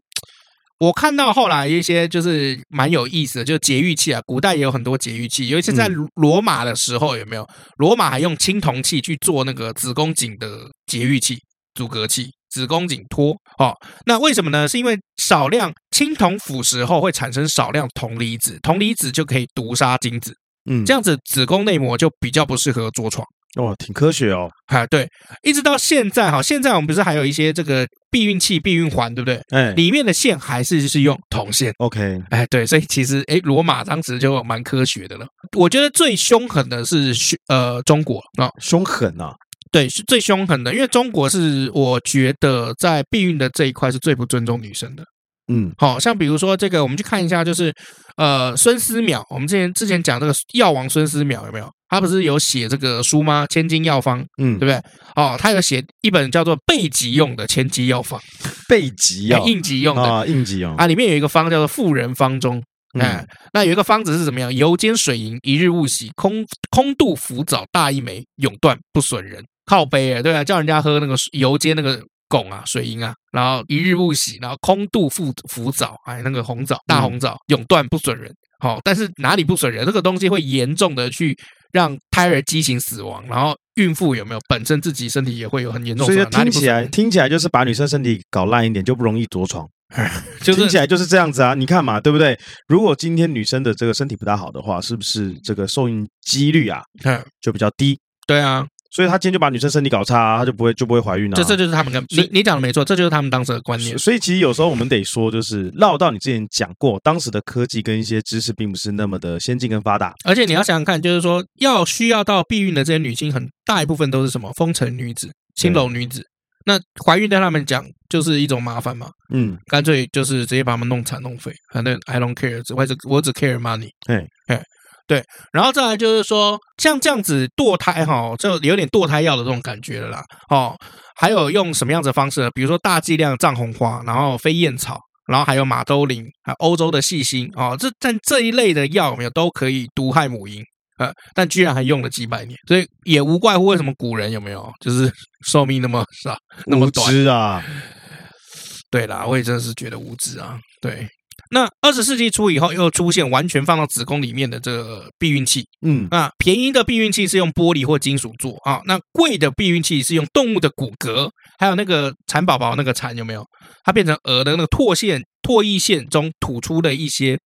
Speaker 2: 我看到后来一些就是蛮有意思的，就是节育器啊，古代也有很多节育器，尤其是在罗马的时候，有没有？罗马还用青铜器去做那个子宫颈的节育器、阻隔器、子宫颈托。哦，那为什么呢？是因为少量青铜腐蚀后会产生少量铜离子，铜离子就可以毒杀精子，嗯，这样子子宫内膜就比较不适合着床。
Speaker 1: 哇，挺科学哦！
Speaker 2: 哈，对，一直到现在哈，现在我们不是还有一些这个避孕器、避孕环，对不对？哎，里面的线还是是用铜线。
Speaker 1: OK，
Speaker 2: 哎，对，所以其实哎，罗马当时就蛮科学的了。我觉得最凶狠的是呃中国啊，
Speaker 1: 凶狠啊，
Speaker 2: 对，是最凶狠的，因为中国是我觉得在避孕的这一块是最不尊重女生的。嗯，好像比如说这个，我们去看一下，就是呃，孙思邈，我们之前之前讲这个药王孙思邈有没有？他不是有写这个书吗？千金药方，嗯，对不对？哦，他有写一本叫做备急用的千金药方，
Speaker 1: 备急药，
Speaker 2: 应急用的
Speaker 1: 啊，应急用
Speaker 2: 啊，里面有一个方叫做妇人方中，哎，那有一个方子是怎么样？油煎水银，一日勿洗，空空肚浮藻大一枚，永断不损人。靠杯啊，对啊，叫人家喝那个油煎那个。汞啊，水银啊，然后一日勿洗，然后空肚浮浮藻，哎，那个红枣，大红枣，永断不损人。好，但是哪里不损人？这个东西会严重的去让胎儿畸形死亡，然后孕妇有没有本身自己身体也会有很严重。
Speaker 1: 所以听起来听起来就是把女生身体搞烂一点就不容易着床，就是听起来就是这样子啊。你看嘛，对不对？如果今天女生的这个身体不大好的话，是不是这个受孕几率啊，就比较低？
Speaker 2: 对啊。
Speaker 1: 所以他今天就把女生身体搞差，啊，他就不会就不会怀孕了，啊。这
Speaker 2: 这就是他们跟你你讲的没错，这就是他们当时的观念。
Speaker 1: 所以其实有时候我们得说，就是绕到你之前讲过，当时的科技跟一些知识并不是那么的先进跟发达。
Speaker 2: 而且你要想想看，就是说要需要到避孕的这些女性，很大一部分都是什么风尘女子、青楼女子。那怀孕对他们讲就是一种麻烦嘛。嗯，干脆就是直接把他们弄残弄废，反正 I don't care，只我只我只 care money。哎哎。对，然后再来就是说，像这样子堕胎哈，就有点堕胎药的这种感觉了啦。哦，还有用什么样子的方式呢？比如说大剂量藏红花，然后飞燕草，然后还有马兜铃，还有欧洲的细辛哦，这但这一类的药有没有都可以毒害母婴呃？但居然还用了几百年，所以也无怪乎为什么古人有没有就是 寿命那么少那么短啊？对啦，我也真的是觉得无知啊，对。那二十世纪初以后，又出现完全放到子宫里面的这个避孕器。嗯，啊，便宜的避孕器是用玻璃或金属做啊，那贵的避孕器是用动物的骨骼，还有那个蚕宝宝那个蚕有没有？它变成鹅的那个唾腺、唾液腺中吐出的一些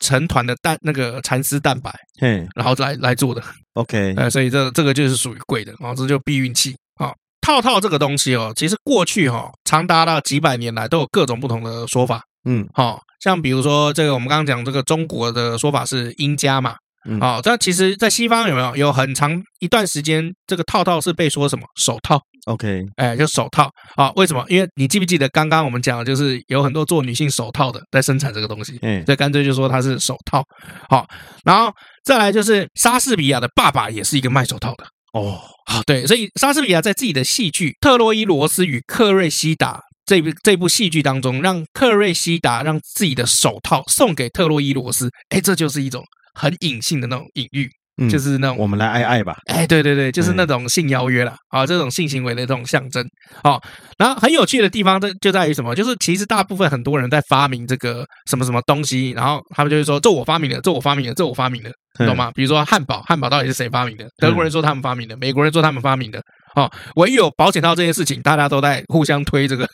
Speaker 2: 成团的蛋那个蚕丝蛋白，
Speaker 1: 嘿，
Speaker 2: 然后来来做的。
Speaker 1: OK，
Speaker 2: 呃，所以这这个就是属于贵的啊，这就避孕器啊。套套这个东西哦，其实过去哈、哦，长达到几百年来都有各种不同的说法。嗯，好，像比如说这个我们刚刚讲这个中国的说法是阴家嘛。嗯，好，这其实，在西方有没有有很长一段时间，这个套套是被说什么手套
Speaker 1: ？OK，
Speaker 2: 哎，就手套啊？为什么？因为你记不记得刚刚我们讲的就是有很多做女性手套的在生产这个东西，嗯，所以干脆就说它是手套。好，然后再来就是莎士比亚的爸爸也是一个卖手套的哦。好，对，所以莎士比亚在自己的戏剧《特洛伊罗斯与克瑞西达》这部这部戏剧当中，让克瑞西达让自己的手套送给特洛伊罗斯，哎，这就是一种。很隐性的那种隐喻，嗯、就是那种
Speaker 1: 我们来爱爱吧，
Speaker 2: 哎，对对对，就是那种性邀约了啊、哦，这种性行为的这种象征哦。然后很有趣的地方，这就在于什么？就是其实大部分很多人在发明这个什么什么东西，然后他们就会说这我发明的，这我发明的，这我发明的，懂吗？比如说汉堡，汉堡到底是谁发明的？德国人说他们发明的，美国人说他们发明的。哦，唯有保险套这件事情，大家都在互相推这个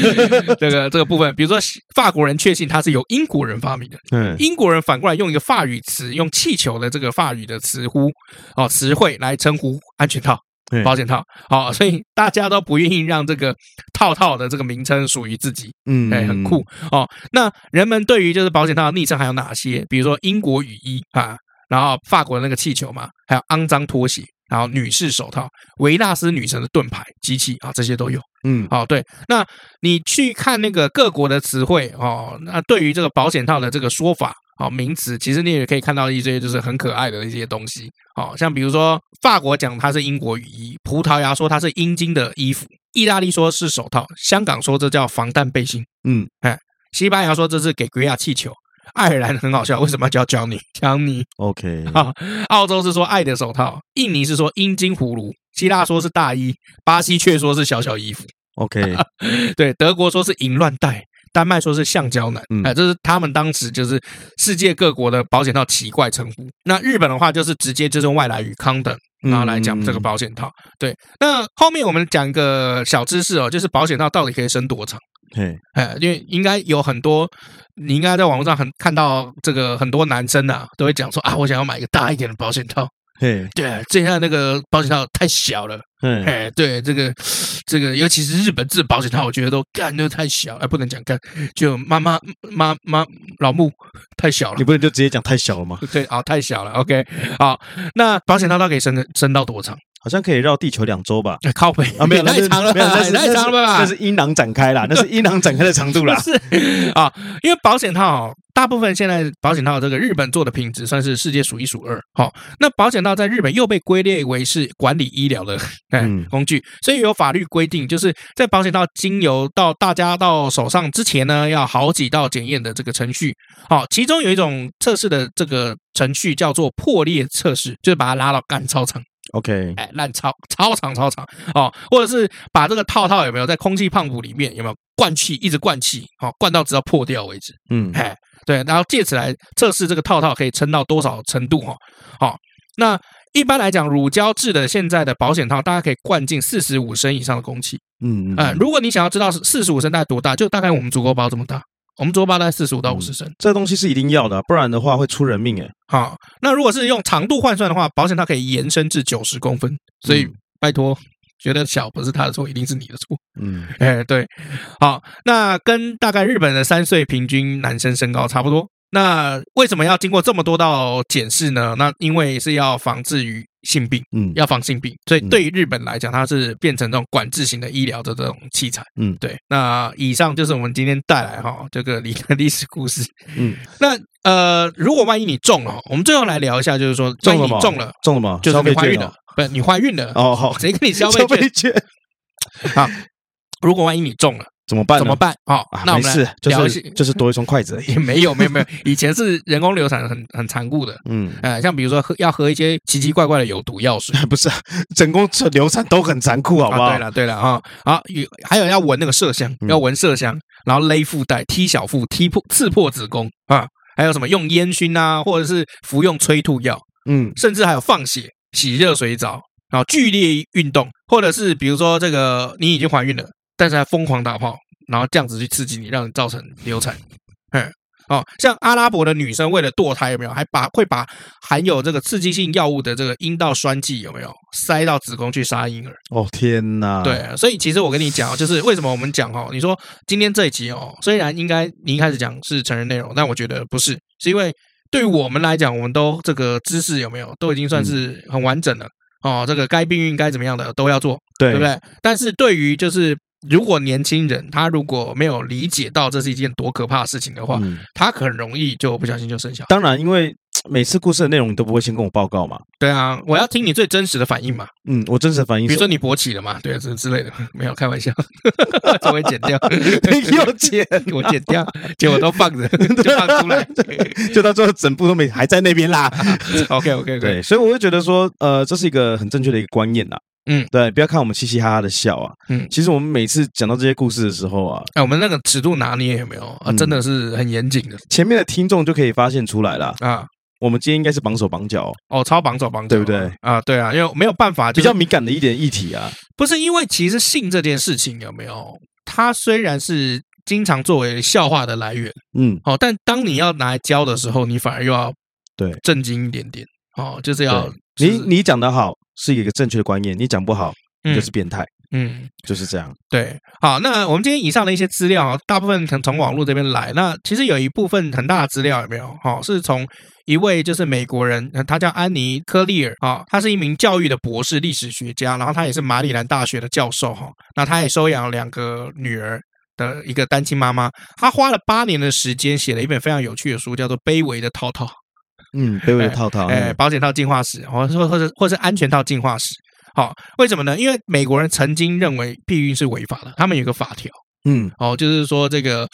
Speaker 2: 这个这个部分。比如说，法国人确信它是由英国人发明的，嗯，英国人反过来用一个法语词，用气球的这个法语的词呼哦词汇来称呼安全套、保险套。好，所以大家都不愿意让这个套套的这个名称属于自己，嗯，哎，很酷哦。那人们对于就是保险套的昵称还有哪些？比如说英国雨衣啊，然后法国的那个气球嘛，还有肮脏拖鞋。然后女士手套、维纳斯女神的盾牌、机器啊，这些都有。嗯，好，对。那你去看那个各国的词汇哦，那对于这个保险套的这个说法啊，名词，其实你也可以看到一些就是很可爱的一些东西。哦，像比如说法国讲它是英国雨衣，葡萄牙说它是阴茎的衣服，意大利说是手套，香港说这叫防弹背心。嗯，哎，西班牙说这是给鬼亚气球。爱尔兰很好笑，为什么要叫 Johnny？Johnny，OK。好，澳洲是说爱的手套，印尼是说阴茎葫芦，希腊说是大衣，巴西却说是小小衣服。OK，对，德国说是淫乱带，丹麦说是橡胶男。哎、嗯，这是他们当时就是世界各国的保险套奇怪称呼。那日本的话就是直接就是用外来语 condom，然后来讲这个保险套。对，那后面我们讲一个小知识哦，就是保险套到底可以伸多长？嘿，哎，因为应该有很多，你应该在网络上很看到这个很多男生啊，都会讲说啊，我想要买一个大一点的保险套。嘿，对啊，这下那个保险套太小了。嗯，哎，对，这个这个，尤其是日本制保险套，我觉得都干都太小，哎，不能讲干，就妈妈妈妈老木太小了。
Speaker 1: 你不能就直接讲太小了吗？
Speaker 2: 对啊，太小了。OK，好，那保险套它可以伸伸到多长？
Speaker 1: 好像可以绕地球两周吧？
Speaker 2: 靠北啊，没有 太长了，没有太长了吧？
Speaker 1: 那是阴囊展开啦，那是阴囊展开的长度啦。
Speaker 2: 是啊，因为保险套大部分现在保险套这个日本做的品质算是世界数一数二。好，那保险套在日本又被归类为是管理医疗的工具，所以有法律规定，就是在保险套经由到大家到手上之前呢，要好几道检验的这个程序。好，其中有一种测试的这个程序叫做破裂测试，就是把它拉到干操场。
Speaker 1: OK，
Speaker 2: 哎，烂超超长超长哦，或者是把这个套套有没有在空气胖虎里面有没有灌气，一直灌气，好、哦、灌到直到破掉为止。嗯，哎，对，然后借此来测试这个套套可以撑到多少程度哈。好、哦，那一般来讲，乳胶制的现在的保险套，大概可以灌进四十五升以上的空气。嗯嗯，如果你想要知道是四十五升大概多大，就大概我们足够包这么大。我们足够包大概四十五到五十升，
Speaker 1: 这东西是一定要的，不然的话会出人命诶。
Speaker 2: 好，那如果是用长度换算的话，保险套可以延伸至九十公分，所以拜托，觉得小不是他的错，一定是你的错。嗯，哎，对，好，那跟大概日本的三岁平均男生身高差不多。那为什么要经过这么多道检视呢？那因为是要防治于性病，嗯，要防性病，所以对于日本来讲，它是变成这种管制型的医疗的这种器材，嗯，对。那以上就是我们今天带来哈这个历历史故事，嗯。那呃，如果万一你中了，我们最后来聊一下，就是说中了吗？中了，
Speaker 1: 中了吗？
Speaker 2: 就是你怀孕了，不是你怀孕了哦，好，谁给你消费券？好，如果万一你中了。
Speaker 1: 怎么办？
Speaker 2: 怎么办？好，那我们来聊一下，
Speaker 1: 就是多一双筷子而已。
Speaker 2: 也没有，没有，没有。以前是人工流产，很 很残酷的。嗯，呃，像比如说喝要喝一些奇奇怪怪的有毒药水，
Speaker 1: 不是人工流产都很残酷，好不好？
Speaker 2: 对了，对了啊，好，有还有要闻那个麝香，要闻麝香，然后勒腹带、踢小腹、踢破、刺破子宫啊，还有什么用烟熏啊，或者是服用催吐药，嗯，甚至还有放血、洗热水澡，然后剧烈运动，或者是比如说这个你已经怀孕了。但是还疯狂打炮，然后这样子去刺激你，让你造成流产。嗯，哦，像阿拉伯的女生为了堕胎有没有，还把会把含有这个刺激性药物的这个阴道栓剂有没有塞到子宫去杀婴儿？
Speaker 1: 哦天哪！
Speaker 2: 对，所以其实我跟你讲，就是为什么我们讲哦，你说今天这一集哦，虽然应该你一开始讲是成人内容，但我觉得不是，是因为对于我们来讲，我们都这个知识有没有都已经算是很完整了哦，这个该避孕该怎么样的都要做，对，对不对？但是对于就是。如果年轻人他如果没有理解到这是一件多可怕的事情的话，嗯、他很容易就不小心就生小孩。
Speaker 1: 当然，因为每次故事的内容你都不会先跟我报告嘛。
Speaker 2: 对啊，我要听你最真实的反应嘛。
Speaker 1: 嗯，我真实的反应，
Speaker 2: 比如说你勃起了嘛，对啊，之之类的，没有开玩笑，稍微剪掉，
Speaker 1: 又剪，
Speaker 2: 我剪掉，结果都放着，就放出来，
Speaker 1: 就到最后整部都没还在那边啦。
Speaker 2: OK OK OK，
Speaker 1: 对，所以我就觉得说，呃，这是一个很正确的一个观念呐。嗯，对，不要看我们嘻嘻哈哈的笑啊。嗯，其实我们每次讲到这些故事的时候啊，
Speaker 2: 哎，我们那个尺度拿捏有没有啊？真的是很严谨的。
Speaker 1: 前面的听众就可以发现出来了啊。我们今天应该是绑手绑脚
Speaker 2: 哦，超绑手绑脚，
Speaker 1: 对不对？
Speaker 2: 啊，对啊，因为没有办法，
Speaker 1: 比较敏感的一点议题啊。
Speaker 2: 不是因为其实性这件事情有没有？它虽然是经常作为笑话的来源，嗯，哦，但当你要拿来教的时候，你反而又要对正经一点点哦，就是要
Speaker 1: 你你讲的好。是一个正确的观念，你讲不好，你就是变态，嗯，嗯，就是这样。
Speaker 2: 对，好，那我们今天以上的一些资料，大部分从从网络这边来。那其实有一部分很大的资料有没有？哈，是从一位就是美国人，他叫安妮科利尔啊，他是一名教育的博士、历史学家，然后他也是马里兰大学的教授哈。那他也收养了两个女儿的一个单亲妈妈，他花了八年的时间写了一本非常有趣的书，叫做《卑微的套套》。
Speaker 1: 嗯，卑微的套套，
Speaker 2: 哎，保险套进化史，或者说，或者，或是安全套进化史。好，为什么呢？因为美国人曾经认为避孕是违法的，他们有个法条，嗯，哦，就是说这个，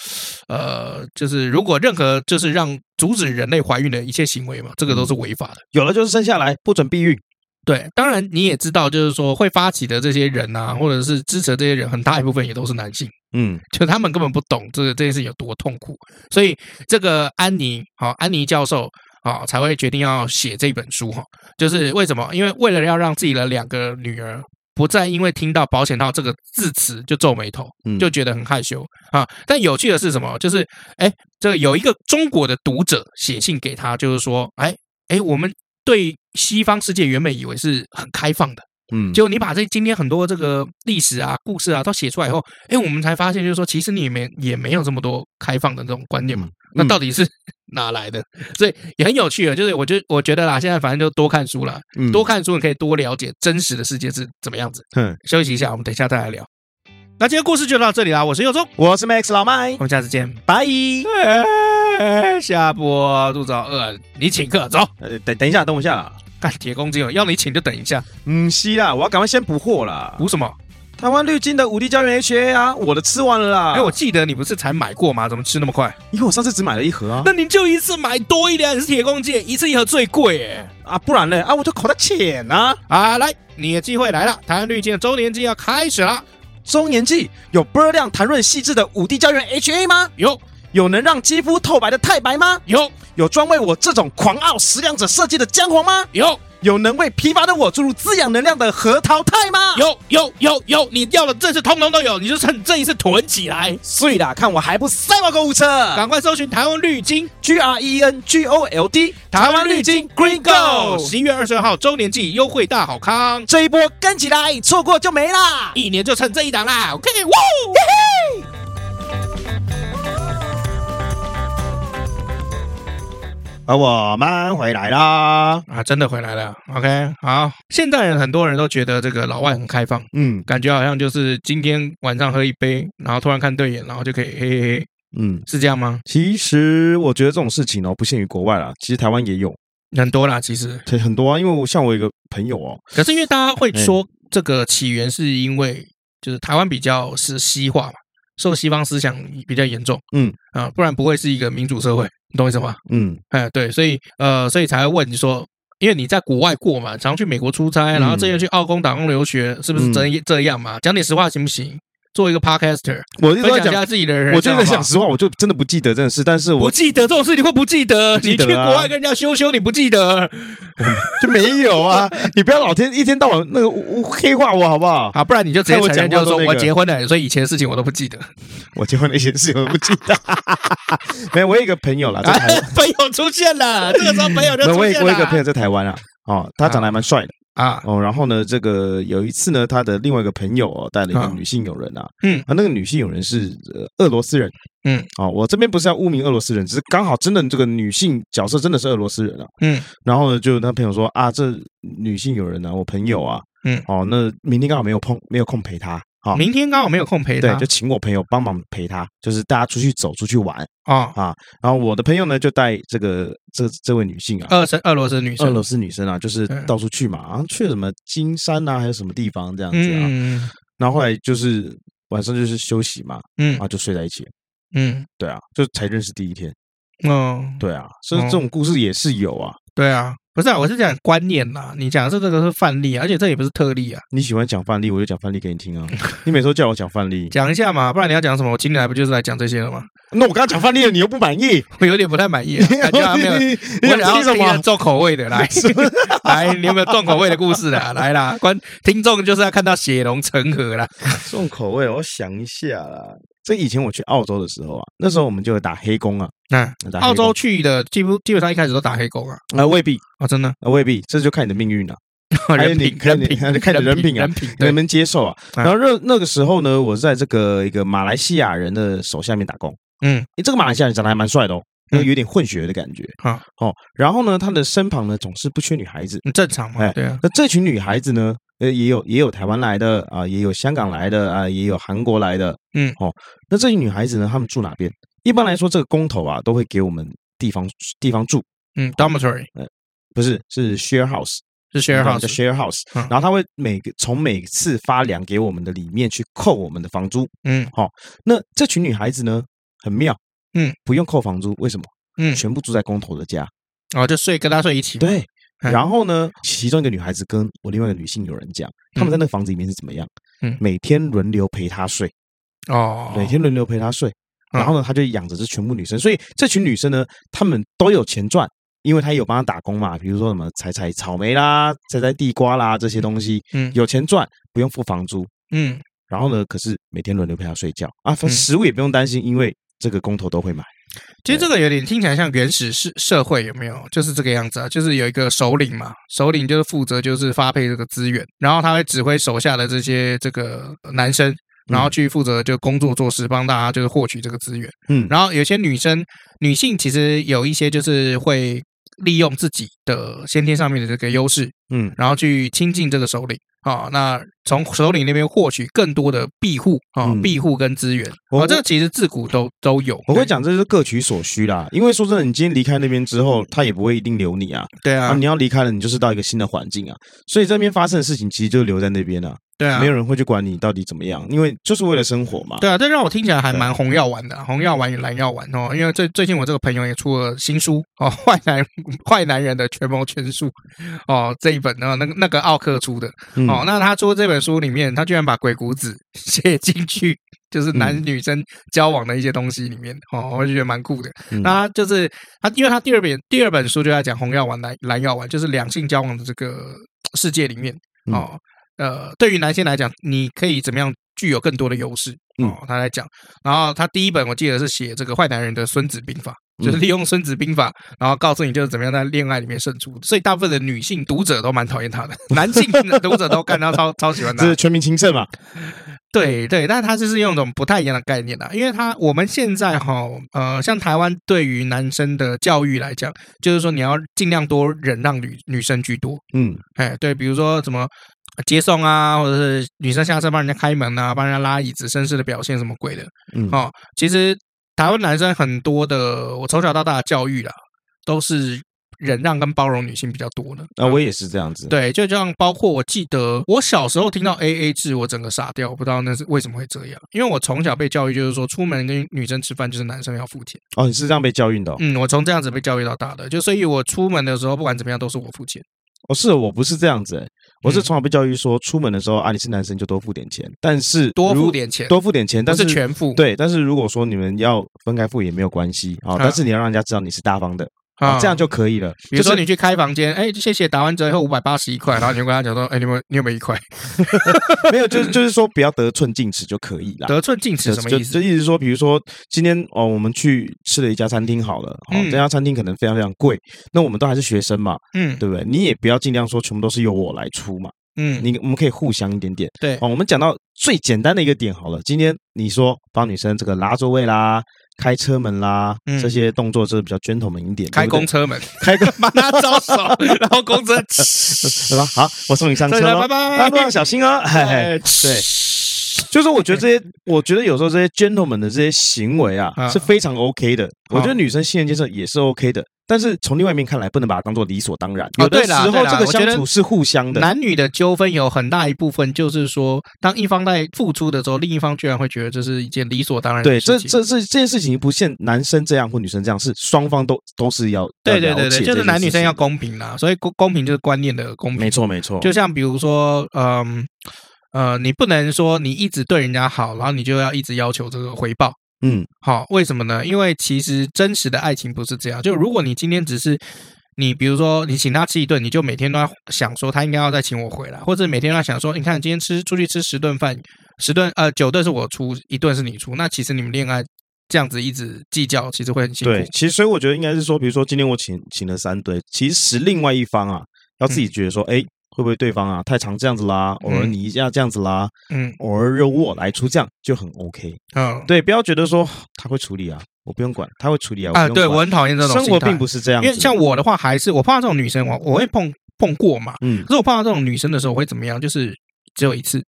Speaker 2: 呃，就是如果任何就是让阻止人类怀孕的一切行为嘛，这个都是违法的。
Speaker 1: 有了就是生下来，不准避孕。
Speaker 2: 对，当然你也知道，就是说会发起的这些人啊，或者是支持这些人，很大一部分也都是男性。嗯，就他们根本不懂这个这件事有多痛苦，所以这个安妮，好，安妮教授。啊，才会决定要写这本书哈，就是为什么？因为为了要让自己的两个女儿不再因为听到保险套这个字词就皱眉头，就觉得很害羞啊。但有趣的是什么？就是哎，这个有一个中国的读者写信给他，就是说，哎哎，我们对西方世界原本以为是很开放的。嗯，就你把这今天很多这个历史啊、故事啊都写出来以后，哎，我们才发现，就是说，其实你也没也没有这么多开放的这种观念嘛。那到底是哪来的？所以也很有趣啊。就是我觉，我觉得啦，现在反正就多看书啦，多看书你可以多了解真实的世界是怎么样子。嗯，休息一下，我们等一下再来聊。那今天故事就到这里啦。我是佑宗，
Speaker 1: 我是 Max 老麦，
Speaker 2: 我们下次见，
Speaker 1: 拜。
Speaker 2: 下播肚子好饿，你请客走。
Speaker 1: 呃，等等一下，等我一下。
Speaker 2: 干铁公鸡哦，要你请就等一下。
Speaker 1: 嗯，是啦，我要赶快先补货啦。
Speaker 2: 补什么？
Speaker 1: 台湾绿金的五 D 胶原 HA 啊，我的吃完了啦。
Speaker 2: 哎，我记得你不是才买过吗？怎么吃那么快？
Speaker 1: 因为我上次只买了一盒啊。
Speaker 2: 那你就一次买多一点，你是铁公鸡，一次一盒最贵哎。
Speaker 1: 啊，不然呢？啊，我就口袋浅啊。
Speaker 2: 啊，来，你的机会来了，台湾绿金的周年季要开始了。
Speaker 1: 周年季有波量弹润细致的五 D 胶原 HA 吗？
Speaker 2: 有。
Speaker 1: 有能让肌肤透白的太白吗？
Speaker 2: 有。
Speaker 1: 有专为我这种狂傲食量者设计的姜黄吗？
Speaker 2: 有。
Speaker 1: 有能为疲乏的我注入滋养能量的核桃肽吗？
Speaker 2: 有有有有，你要的这次通通都有，你就趁这一次囤起来。
Speaker 1: 碎啦，看我还不塞爆购物车！
Speaker 2: 赶快搜寻台湾绿金
Speaker 1: G R E N G O L D，
Speaker 2: 台湾绿金 Green Gold，十一月二十二号周年季优惠大好康，
Speaker 1: 这一波跟起来，错过就没啦！
Speaker 2: 一年就趁这一档啦！OK，哇！
Speaker 1: 而我们回来啦！
Speaker 2: 啊，真的回来了。OK，好。现在人很多人都觉得这个老外很开放，嗯，感觉好像就是今天晚上喝一杯，然后突然看对眼，然后就可以嘿嘿嘿，嗯，是这样吗？
Speaker 1: 其实我觉得这种事情哦，不限于国外啦，其实台湾也有
Speaker 2: 很多啦。其实
Speaker 1: 对很多啊，因为我像我有一个朋友哦，
Speaker 2: 可是因为大家会说这个起源是因为就是台湾比较是西化嘛。受西方思想比较严重，嗯啊，不然不会是一个民主社会，你懂我意思吗？嗯，哎，对，所以呃，所以才会问你说，因为你在国外过嘛，常去美国出差，然后这又去澳工打工留学，是不是真这样嘛？讲点实话行不行？做一个 podcaster，
Speaker 1: 我就在讲
Speaker 2: 一下自己的人。
Speaker 1: 我就在讲实话，我就真的不记得这件事。但是我
Speaker 2: 不记得这种事，你会不记得？你去国外跟人家羞羞，你不记得
Speaker 1: 就没有啊？你不要老天一天到晚那个黑化我好不好？
Speaker 2: 啊，不然你就直接承认，就是说我结婚了，所以以前的事情我都不记得。
Speaker 1: 我结婚那些事情我都不记得。没有，我有一个朋友了，在台湾
Speaker 2: 朋友出现了，这个时候朋友就出现了。
Speaker 1: 我有一个朋友在台湾啊，哦，他长得还蛮帅的。
Speaker 2: 啊。
Speaker 1: 哦，然后呢，这个有一次呢，他的另外一个朋友哦带了一个女性友人啊，嗯，啊，那个女性友人是俄罗斯人，嗯，哦，我这边不是要污名俄罗斯人，只是刚好真的这个女性角色真的是俄罗斯人啊，嗯，然后呢，就他朋友说啊，这女性友人啊，我朋友啊，嗯，哦，那明天刚好没有碰没有空陪他。好，
Speaker 2: 明天刚好没有空陪他，
Speaker 1: 对，就请我朋友帮忙陪他，就是大家出去走、出去玩。啊。啊。然后我的朋友呢，就带这个这这位女性啊，
Speaker 2: 俄俄罗斯女生，
Speaker 1: 俄罗斯女生啊，就是到处去嘛，然后去了什么金山啊，还有什么地方这样子啊。然后后来就是晚上就是休息嘛，嗯，然后就睡在一起，嗯，对啊，就才认识第一天，嗯，对啊，所以这种故事也是有啊，
Speaker 2: 对啊。不是啊，我是讲观念呐。你讲的是这个是范例，而且这也不是特例啊。
Speaker 1: 你喜欢讲范例，我就讲范例给你听啊。你每次都叫我讲范例，
Speaker 2: 讲一下嘛，不然你要讲什么？我今天来不就是来讲这些了吗？
Speaker 1: 那我刚刚讲范例了，你又不满意，
Speaker 2: 我有点不太满意，感觉还没有。你想听什么？重口味的来，来，你有没有重口味的故事的？来啦，观听众就是要看到血浓成河啦。
Speaker 1: 重口味，我想一下啦。这以前我去澳洲的时候啊，那时候我们就会打黑工啊。那
Speaker 2: 澳洲去的基本基本上一开始都打黑工啊。
Speaker 1: 啊，未必
Speaker 2: 啊，真的啊，
Speaker 1: 未必，这就看你的命运了。
Speaker 2: 人品，人品，
Speaker 1: 看你的人品啊，能不能接受啊？然后那那个时候呢，我是在这个一个马来西亚人的手下面打工。嗯，这个马来西亚人长得还蛮帅的哦，有点混血的感觉。啊，哦，然后呢，他的身旁呢总是不缺女孩子，
Speaker 2: 正常嘛？对啊。
Speaker 1: 那这群女孩子呢？呃，也有也有台湾来的啊，也有香港来的啊，也有韩国来的，嗯，哦，那这些女孩子呢，她们住哪边？一般来说，这个工头啊，都会给我们地方地方住，
Speaker 2: 嗯，dormitory，
Speaker 1: 呃，不是，是 share house，
Speaker 2: 是 share house，
Speaker 1: 叫 share house，然后他会每个从每次发粮给我们的里面去扣我们的房租，嗯，好，那这群女孩子呢，很妙，嗯，不用扣房租，为什么？嗯，全部住在工头的家，
Speaker 2: 哦，就睡跟他睡一起，
Speaker 1: 对。然后呢，其中一个女孩子跟我另外一个女性友人讲，他们在那个房子里面是怎么样？嗯，每天轮流陪她睡，哦，每天轮流陪她睡。然后呢，他就养着这全部女生，所以这群女生呢，她们都有钱赚，因为她有帮她打工嘛，比如说什么采采草莓啦、采采地瓜啦这些东西，嗯，有钱赚，不用付房租，嗯。然后呢，可是每天轮流陪她睡觉啊，食物也不用担心，因为这个工头都会买。
Speaker 2: 其实这个有点听起来像原始社社会，有没有？就是这个样子啊，就是有一个首领嘛，首领就是负责就是发配这个资源，然后他会指挥手下的这些这个男生，然后去负责就工作做事，帮大家就是获取这个资源。嗯，然后有些女生女性其实有一些就是会利用自己的先天上面的这个优势，嗯，然后去亲近这个首领。啊，那从首领那边获取更多的庇护啊，庇护跟资源，哦，这个其实自古都都有。
Speaker 1: 我会讲，这是各取所需啦。因为说真的，你今天离开那边之后，他也不会一定留你啊。
Speaker 2: 对啊，
Speaker 1: 你要离开了，你就是到一个新的环境啊。所以这边发生的事情，其实就留在那边啊。
Speaker 2: 对啊，
Speaker 1: 没有人会去管你到底怎么样，因为就是为了生活嘛。
Speaker 2: 对啊，这让我听起来还蛮红药丸的，红药丸与蓝药丸哦。因为最最近我这个朋友也出了新书哦，《坏男坏男人的权谋权术》哦，这一本呢，那个那个奥克出的哦。那他出这本书里面，他居然把鬼谷子写进去，就是男女生交往的一些东西里面哦，我就觉得蛮酷的。那他就是他，因为他第二本第二本书就在讲红药丸、蓝蓝药丸，就是两性交往的这个世界里面哦。呃，对于男性来讲，你可以怎么样具有更多的优势？哦，他来讲，然后他第一本我记得是写这个坏男人的孙子兵法，就是利用孙子兵法，然后告诉你就是怎么样在恋爱里面胜出。所以大部分的女性读者都蛮讨厌他的，男性的读者都看他超超喜欢他。
Speaker 1: 这是全民情圣嘛？
Speaker 2: 对对，但是他就是用一种不太一样的概念啦，因为他我们现在哈呃，像台湾对于男生的教育来讲，就是说你要尽量多忍让女女生居多。嗯，哎，对，比如说什么。接送啊，或者是女生下车帮人家开门啊，帮人家拉椅子，绅士的表现什么鬼的？嗯，哦，其实台湾男生很多的，我从小到大的教育啦，都是忍让跟包容女性比较多的。
Speaker 1: 啊，我也是这样子。
Speaker 2: 对，就这样，包括我记得我小时候听到 AA 制，我整个傻掉，我不知道那是为什么会这样。因为我从小被教育就是说，出门跟女生吃饭就是男生要付钱。
Speaker 1: 哦，你是这样被教育的？
Speaker 2: 嗯，我从这样子被教育到大的，就所以我出门的时候不管怎么样都是我付钱。
Speaker 1: 哦，是我不是这样子、欸，我是从小被教育说，出门的时候啊，你是男生就多付点钱，但是
Speaker 2: 多付点钱，
Speaker 1: 多付点钱，但是，
Speaker 2: 是全付。
Speaker 1: 对，但是如果说你们要分开付也没有关系啊，但是你要让人家知道你是大方的。啊，这样就可以了。
Speaker 2: 比如说你去开房间，哎，谢谢，打完折以后五百八十一块，然后你就跟他讲说，哎，你们你有没有一块？
Speaker 1: 没有，就是就是说不要得寸进尺就可以了。
Speaker 2: 得寸进尺什么意思？
Speaker 1: 就意思说，比如说今天哦，我们去吃了一家餐厅好了，哦，这家餐厅可能非常非常贵，那我们都还是学生嘛，嗯，对不对？你也不要尽量说全部都是由我来出嘛，嗯，你我们可以互相一点点。
Speaker 2: 对，
Speaker 1: 哦，我们讲到最简单的一个点好了，今天你说帮女生这个拉座位啦。开车门啦，嗯、这些动作就是比较 gentleman 一点。
Speaker 2: 开公车门，
Speaker 1: 开个
Speaker 2: 帮他招手，然后公车，
Speaker 1: 对吧？好，我送你上车拜，拜拜，路上小心哦。嘿嘿，对。就是我觉得这些，我觉得有时候这些 gentleman 的这些行为啊，是非常 OK 的。我觉得女生信任建设也是 OK 的，但是从另外一面看来，不能把它当做理所当然。有的时候这个相处是互相的。
Speaker 2: 男女的纠纷有很大一部分就是说，当一方在付出的时候，另一方居然会觉得这是一件理所当然的事情。
Speaker 1: 对，这这这这件事情不限男生这样或女生这样，是双方都都是要
Speaker 2: 对对对对，就是男女生要公平啦。所以公公平就是观念的公平。
Speaker 1: 没错没错。
Speaker 2: 就像比如说，嗯。呃，你不能说你一直对人家好，然后你就要一直要求这个回报。嗯，好，为什么呢？因为其实真实的爱情不是这样。就如果你今天只是你，比如说你请他吃一顿，你就每天都要想说他应该要再请我回来，或者每天都要想说，你看今天吃出去吃十顿饭，十顿呃九顿是我出，一顿是你出，那其实你们恋爱这样子一直计较，其实会很辛苦。
Speaker 1: 对，其实所以我觉得应该是说，比如说今天我请请了三顿，其实另外一方啊要自己觉得说，哎、嗯。会不会对方啊太常这样子啦？偶尔你一下这样子啦，嗯，偶尔由我来出，这样就很 OK。嗯，对，不要觉得说他会处理啊，我不用管，他会处理啊。啊，
Speaker 2: 对我很讨厌这种
Speaker 1: 生活并不是这样，
Speaker 2: 因为像我的话，还是我碰到这种女生，我我会碰碰过嘛。嗯，可是我碰到这种女生的时候，我会怎么样？就是只有一次，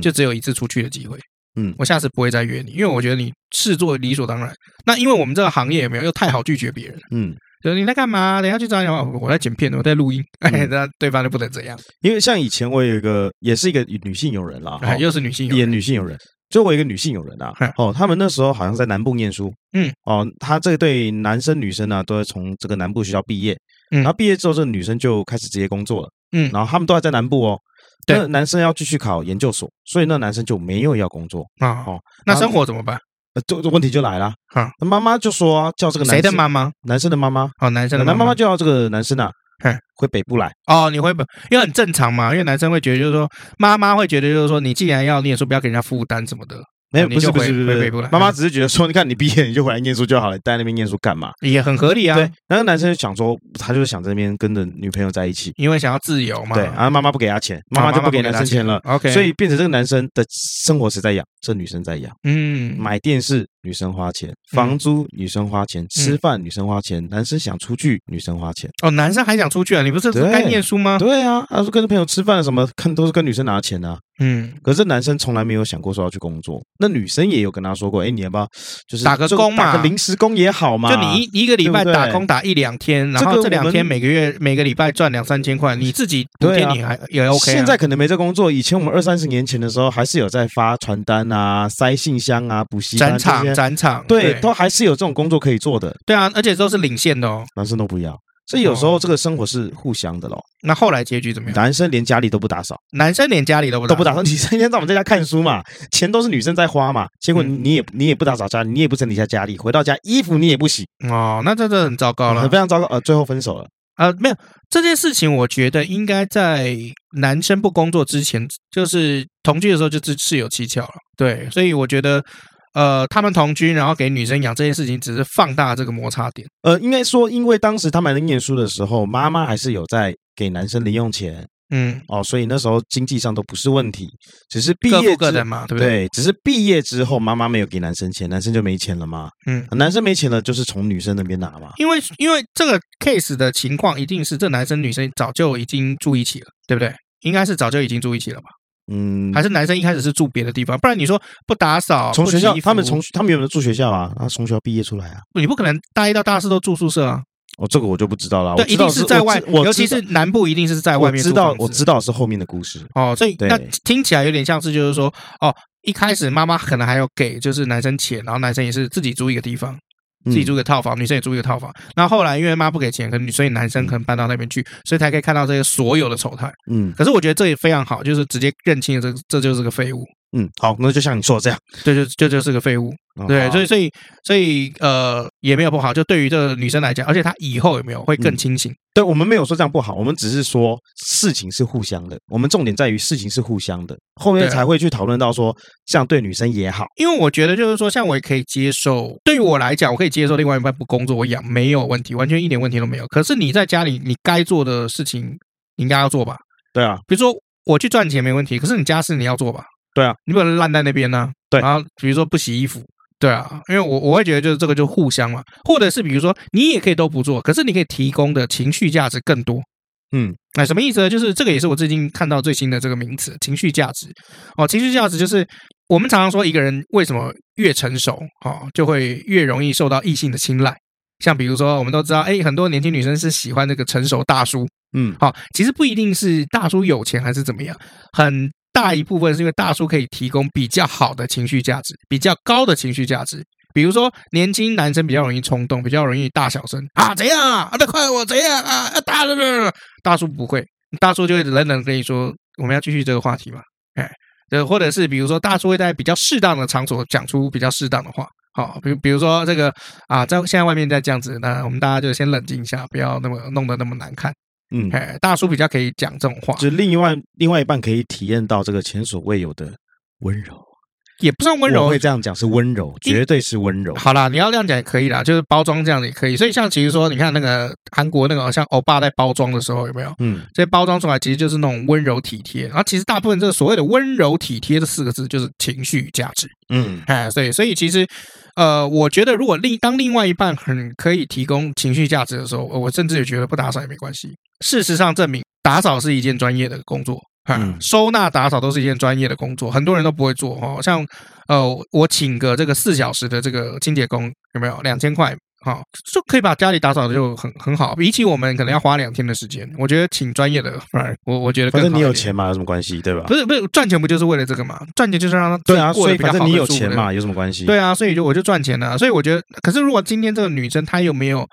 Speaker 2: 就只有一次出去的机会。嗯，我下次不会再约你，因为我觉得你视作理所当然。那因为我们这个行业也没有又太好拒绝别人。嗯。就是你在干嘛？等下去找你。我在剪片，我在录音。哎，那对方就不能这样。
Speaker 1: 因为像以前我有一个，也是一个女性友人啦，
Speaker 2: 又是女性，
Speaker 1: 也女性友人。就我一个女性友人啊，哦，他们那时候好像在南部念书。嗯，哦，他这对男生女生呢，都是从这个南部学校毕业。嗯，然后毕业之后，这个女生就开始直接工作了。嗯，然后他们都还在南部哦。对，男生要继续考研究所，所以那男生就没有要工作啊。哦，
Speaker 2: 那生活怎么办？
Speaker 1: 这这问题就来了，哈，那妈妈就说叫这个男生
Speaker 2: 谁的妈妈？
Speaker 1: 男生的妈妈
Speaker 2: 哦，男生的
Speaker 1: 妈妈就要这个男生啊，回北部来
Speaker 2: 哦，你回北，因为很正常嘛，因为男生会觉得就是说，妈妈会觉得就是说，你既然要念书，不要给人家负担什么的。
Speaker 1: 没有，不是不是不是，妈妈只是觉得说，你看你毕业你就回来念书就好了，待在那边念书干嘛？
Speaker 2: 也很合理啊。
Speaker 1: 对，那个男生就想说，他就是想在那边跟着女朋友在一起，
Speaker 2: 因为想要自由嘛。
Speaker 1: 对，然后妈妈不给他钱，妈妈就不给男生钱了。OK，所以变成这个男生的生活是在养，这女生在养。嗯，买电视。女生花钱，房租女生花钱，吃饭女生花钱，男生想出去女生花钱。哦，男生还想出去啊？你不是该念书吗？对啊，他说跟朋友吃饭什么，看都是跟女生拿钱啊。嗯，可是男生从来没有想过说要去工作。那女生也有跟他说过，哎，你要不要就是打个工嘛，打个临时工也好嘛。就你一一个礼拜打工打一两天，然后这两天每个月每个礼拜赚两三千块，你自己补贴你还也 OK。现在可能没这工作，以前我们二三十年前的时候，还是有在发传单啊、塞信箱啊、补习班这些。展场对，都还是有这种工作可以做的。对啊，而且都是领先的哦。男生都不要，所以有时候这个生活是互相的咯。那后来结局怎么样？男生连家里都不打扫，男生连家里都不都不打扫。女生天在我们在家看书嘛，钱都是女生在花嘛。结果你也你也不打扫家里，你也不整理一下家里，回到家衣服你也不洗。哦，那这这很糟糕了，非常糟糕。呃，最后分手了。呃，没有这件事情，我觉得应该在男生不工作之前，就是同居的时候就是事有蹊跷了。对，所以我觉得。呃，他们同居，然后给女生养这件事情，只是放大这个摩擦点。呃，应该说，因为当时他们在念书的时候，妈妈还是有在给男生零用钱，嗯，哦，所以那时候经济上都不是问题，只是毕业的嘛，对不对？对，只是毕业之后，妈妈没有给男生钱，男生就没钱了嘛。嗯，男生没钱了，就是从女生那边拿嘛。因为因为这个 case 的情况，一定是这男生女生早就已经住一起了，对不对？应该是早就已经住一起了吧。嗯，还是男生一开始是住别的地方，不然你说不打扫，从学校他们从他们有没有住学校啊？他从学校毕业出来啊？你不可能大一到大四都住宿舍啊？哦，这个我就不知道了。对，一定是在外，尤其是南部，一定是在外面。知道，我知道是后面的故事哦。所以那听起来有点像是就是说，哦，一开始妈妈可能还要给就是男生钱，然后男生也是自己租一个地方。
Speaker 2: 自己租一个套房，女生也租一个套房。那后来因为妈不给钱，可能所以男生可能搬到那边去，所以才可以看到这些所有的丑态。嗯，可是我觉得这也非常好，就是直接认清了这这就是个废物。
Speaker 1: 嗯，好，那就像你说的这样，
Speaker 2: 对，就就就是个废物，哦、对，所以所以所以呃也没有不好，就对于这个女生来讲，而且她以后有没有会更清醒？嗯、
Speaker 1: 对，我们没有说这样不好，我们只是说事情是互相的，我们重点在于事情是互相的，后面才会去讨论到说这样对女生也好，
Speaker 2: 因为我觉得就是说，像我也可以接受，对于我来讲，我可以接受另外一半不工作，我养没有问题，完全一点问题都没有。可是你在家里，你该做的事情你应该要做吧？
Speaker 1: 对啊，
Speaker 2: 比如说我去赚钱没问题，可是你家事你要做吧？
Speaker 1: 对啊，
Speaker 2: 你不能烂在那边呢、啊。
Speaker 1: 对，
Speaker 2: 然后比如说不洗衣服，对啊，因为我我会觉得就是这个就互相嘛，或者是比如说你也可以都不做，可是你可以提供的情绪价值更多。嗯，那什么意思呢？就是这个也是我最近看到最新的这个名词——情绪价值。哦，情绪价值就是我们常常说一个人为什么越成熟，哦，就会越容易受到异性的青睐。像比如说，我们都知道，哎，很多年轻女生是喜欢那个成熟大叔。嗯，好，其实不一定是大叔有钱还是怎么样，很。大一部分是因为大叔可以提供比较好的情绪价值，比较高的情绪价值。比如说，年轻男生比较容易冲动，比较容易大小声啊，怎样啊？那快我怎样啊？啊，大了，大叔不会，大叔就会冷冷跟你说，我们要继续这个话题嘛。哎，呃，或者是比如说，大叔会在比较适当的场所讲出比较适当的话。好，比比如说这个啊，在现在外面在这样子，那我们大家就先冷静一下，不要那么弄得那么难看。嗯，哎，大叔比较可以讲这种话，
Speaker 1: 就另外另外一半可以体验到这个前所未有的温柔，
Speaker 2: 也不算温柔，
Speaker 1: 我会这样讲是温柔，绝对是温柔。
Speaker 2: 好啦，你要这样讲也可以啦，就是包装这样子也可以。所以像其实说，你看那个韩国那个像欧巴在包装的时候有没有？嗯，这些包装出来其实就是那种温柔体贴。然后其实大部分这个所谓的温柔体贴这四个字就是情绪价值。嗯，哎，所以所以其实。呃，我觉得如果另当另外一半很可以提供情绪价值的时候，我甚至也觉得不打扫也没关系。事实上证明，打扫是一件专业的工作，嗯，收纳打扫都是一件专业的工作，很多人都不会做哦。像呃，我请个这个四小时的这个清洁工，有没有两千块？哈，就可以把家里打扫的就很很好。比起我们可能要花两天的时间，我觉得请专业的，我我觉得。
Speaker 1: 反正你有钱嘛，有什么关系，对吧？
Speaker 2: 不是不是，赚钱不就是为了这个嘛？赚钱就是让他
Speaker 1: 对啊，所以反正你有钱嘛，有什么关系？
Speaker 2: 对啊，所以就我就赚钱了。所以我觉得，可是如果今天这个女生她又没有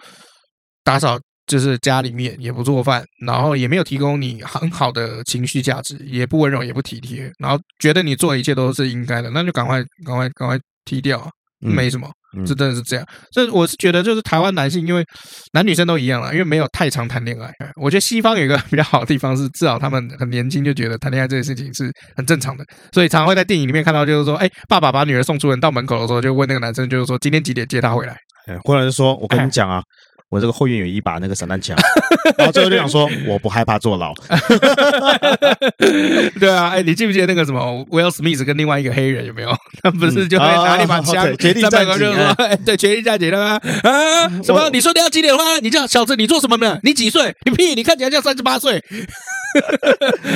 Speaker 2: 打扫，就是家里面也不做饭，然后也没有提供你很好的情绪价值，也不温柔也不体贴，然后觉得你做的一切都是应该的，那就赶快赶快赶快踢掉啊，没什么。这真的是这样，所以我是觉得，就是台湾男性，因为男女生都一样了，因为没有太常谈恋爱。我觉得西方有一个 比较好的地方是，至少他们很年轻就觉得谈恋爱这件事情是很正常的，所以常常会在电影里面看到，就是说，哎，爸爸把女儿送出门到门口的时候，就问那个男生，就是说今天几点接她回来？
Speaker 1: 或者是说我跟你讲啊。我这个后院有一把那个散弹枪，然后最后就想说，我不害怕坐牢。
Speaker 2: 对啊，哎，你记不记得那个什么 Will Smith 跟另外一个黑人有没有？他不是就会拿一把枪，决定战警对，决定战警了吗？啊，什么？你说你要几点花？你叫小子，你做什么呢？你几岁？你屁！你看起来像三十八岁。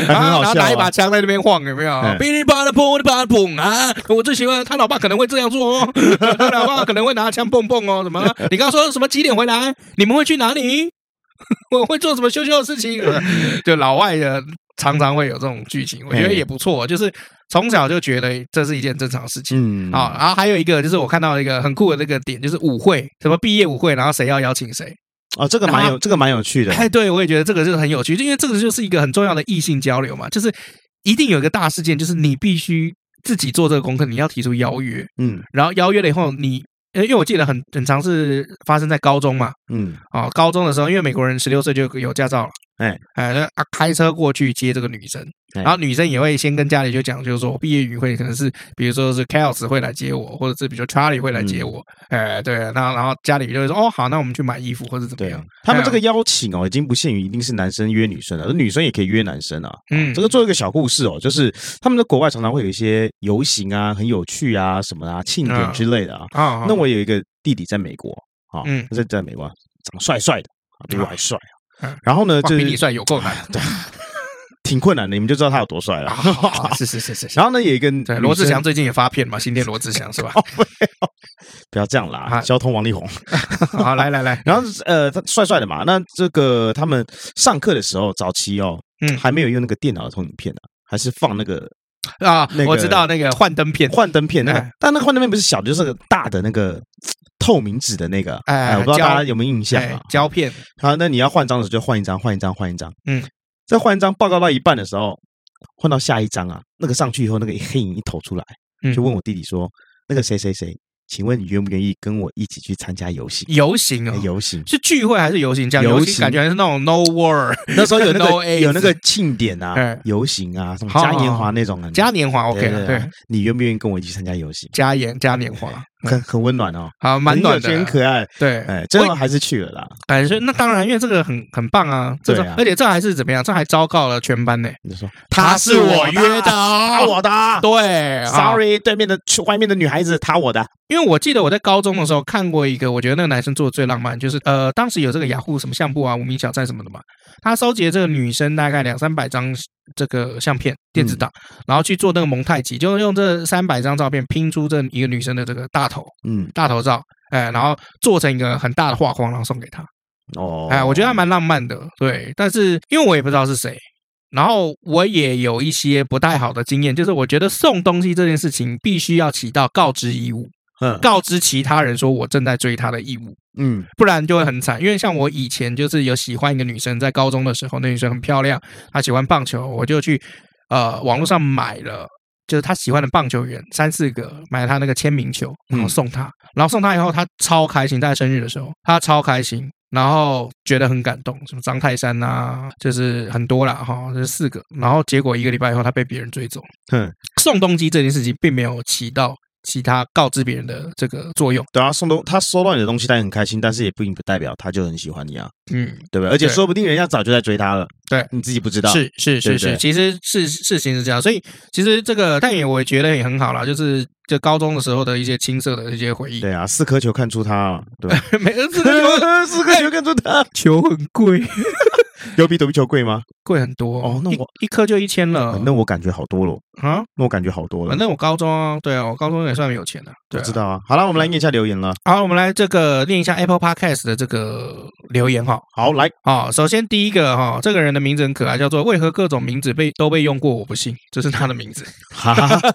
Speaker 2: 然后拿一把枪在那边晃，有没有？噼里啪啦砰的啪砰啊！我最喜欢他老爸可能会这样做哦，他老爸可能会拿枪蹦蹦哦，什么？你刚刚说什么几点回来？你们会去哪里？我会做什么羞羞的事情？就老外的常常会有这种剧情，我觉得也不错。就是从小就觉得这是一件正常的事情。啊，然后还有一个就是我看到一个很酷的那个点，就是舞会，什么毕业舞会，然后谁要邀请谁。
Speaker 1: 哦，这个蛮有，这个蛮有趣的。
Speaker 2: 哎，对，我也觉得这个就是很有趣，因为这个就是一个很重要的异性交流嘛，就是一定有一个大事件，就是你必须自己做这个功课，你要提出邀约，嗯，然后邀约了以后，你，因为我记得很很常是发生在高中嘛，嗯，哦，高中的时候，因为美国人十六岁就有驾照了，哎，哎，啊，开车过去接这个女生。然后女生也会先跟家里就讲，就是说毕业旅会可能是，比如说是 Chaos 会来接我，或者是比如说 Charlie 会来接我，哎，对，然后然后家里就会说，哦，好，那我们去买衣服或者怎么样。
Speaker 1: 他们这个邀请哦，已经不限于一定是男生约女生了，女生也可以约男生啊。嗯，这个做一个小故事哦，就是他们在国外常常会有一些游行啊，很有趣啊，什么啊，庆典之类的啊。啊，那我有一个弟弟在美国啊，嗯，在在美国长帅帅的，比我还帅啊。然后呢，就
Speaker 2: 比你帅有够难。对。
Speaker 1: 挺困难的，你们就知道他有多帅了。
Speaker 2: 是是是是。
Speaker 1: 然后呢，有一个
Speaker 2: 罗志祥最近也发片嘛，新店罗志祥是吧？
Speaker 1: 不要这样啦，交通王力宏。
Speaker 2: 好，来来来，
Speaker 1: 然后呃，他帅帅的嘛。那这个他们上课的时候，早期哦，嗯，还没有用那个电脑的投影片呢，还是放那个
Speaker 2: 啊，我知道那个幻灯片，
Speaker 1: 幻灯片那个，但那个幻灯片不是小的，就是个大的那个透明纸的那个，
Speaker 2: 哎，
Speaker 1: 哎，我不知道大家有没有印象啊？
Speaker 2: 胶片。
Speaker 1: 好，那你要换张的时候就换一张，换一张，换一张。
Speaker 2: 嗯，
Speaker 1: 再换一张，报告到一半的时候，换到下一张啊，那个上去以后，那个 黑影一投出来，就问我弟弟说：“嗯、那个谁谁谁。”请问你愿不愿意跟我一起去参加游行？
Speaker 2: 游行啊，
Speaker 1: 游行。
Speaker 2: 是聚会还是游行？这样游行。感觉还是那种 No War，
Speaker 1: 那时候有 那个有那个庆典啊，游行啊，什么嘉年华那种啊，
Speaker 2: 嘉年华 OK 对，
Speaker 1: 你愿不愿意跟我一起参加游行？
Speaker 2: 嘉年嘉年华
Speaker 1: 很很温暖哦，
Speaker 2: 好蛮暖的，
Speaker 1: 很可爱。对，哎，最后还是去了啦。
Speaker 2: 哎，所以那当然，因为这个很很棒啊，这个而且这还是怎么样？这还昭告了全班呢。
Speaker 1: 你说
Speaker 2: 他是我约的，
Speaker 1: 我的，对，Sorry，对面的外面的女孩子，他我的。
Speaker 2: 因为我记得我在高中的时候看过一个，我觉得那个男生做的最浪漫，就是呃，当时有这个雅虎什么相簿啊、无名小站什么的嘛，他收集了这个女生大概两三百张这个相片电子档，嗯、然后去做那个蒙太奇，就是用这三百张照片拼出这一个女生的这个大头，嗯，大头照，哎，然后做成一个很大的画框，然后送给她。哦，哎，我觉得还蛮浪漫的，对。但是因为我也不知道是谁，然后我也有一些不太好的经验，就是我觉得送东西这件事情必须要起到告知义务。嗯，告知其他人说我正在追她的义务，嗯，不然就会很惨。因为像我以前就是有喜欢一个女生，在高中的时候，那女生很漂亮，她喜欢棒球，我就去呃网络上买了，就是她喜欢的棒球员三四个，买了她那个签名球，然后送她，然后送她以后，她超开心，在生日的时候，她超开心，然后觉得很感动，什么张泰山啊，就是很多啦哈，这是四个，然后结果一个礼拜以后，她被别人追走。嗯，送东西这件事情并没有起到。其他告知别人的这个作用，
Speaker 1: 对啊，送东他收到你的东西，他也很开心，但是也并不代表他就很喜欢你啊，嗯，对不对？而且说不定人家早就在追他了，对，你自己不知道，
Speaker 2: 是是是是，其实是事情是这样，所以其实这个但也我觉得也很好啦，就是就高中的时候的一些青涩的一些回忆，
Speaker 1: 对啊，四颗球看出他，对，
Speaker 2: 每个四颗球，四颗球看出他，球很贵。
Speaker 1: 有比躲避球贵吗？
Speaker 2: 贵很多哦。那我一颗就一千了。
Speaker 1: 那我感觉好多了啊！那我感觉好多了。
Speaker 2: 反正我高中啊，对啊，我高中也算有钱的。
Speaker 1: 我知道啊。好了，我们来念一下留言了。
Speaker 2: 好，我们来这个念一下 Apple Podcast 的这个留言哈。
Speaker 1: 好，来
Speaker 2: 啊。首先第一个哈，这个人的名字很可爱，叫做为何各种名字被都被用过？我不信，这是他的名字。哈哈哈，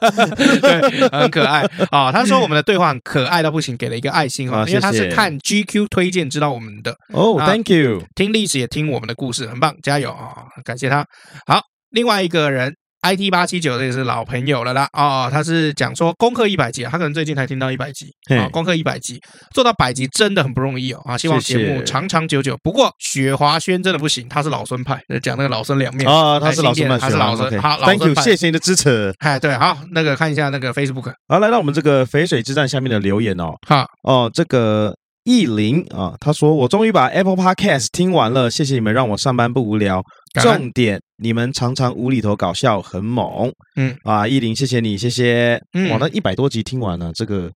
Speaker 2: 对，很可爱啊。他说我们的对话很可爱到不行，给了一个爱心啊，因为他是看 GQ 推荐知道我们的。
Speaker 1: 哦，Thank you。
Speaker 2: 听历史也听我们的故事。是很棒，加油啊！感谢他。好，另外一个人，IT 八七九，这也是老朋友了啦。哦，他是讲说攻克一百集，他可能最近才听到一百集啊。攻克一百集，做到百集真的很不容易哦。啊，希望节目长长久久。不过雪华轩真的不行，他是老孙派，讲那个老孙两面
Speaker 1: 啊，他是老孙派，
Speaker 2: 他是老孙。好
Speaker 1: ，Thank you，谢谢你的支持。
Speaker 2: 哎，对，好，那个看一下那个 Facebook。
Speaker 1: 好，来到我们这个淝水之战下面的留言哦。好，哦，这个。意林啊，他说：“我终于把 Apple Podcast 听完了，谢谢你们让我上班不无聊。重点，你们常常无厘头搞笑，很猛。嗯啊，意林，谢谢你，谢谢。嗯，哇，那一百多集听完了，这个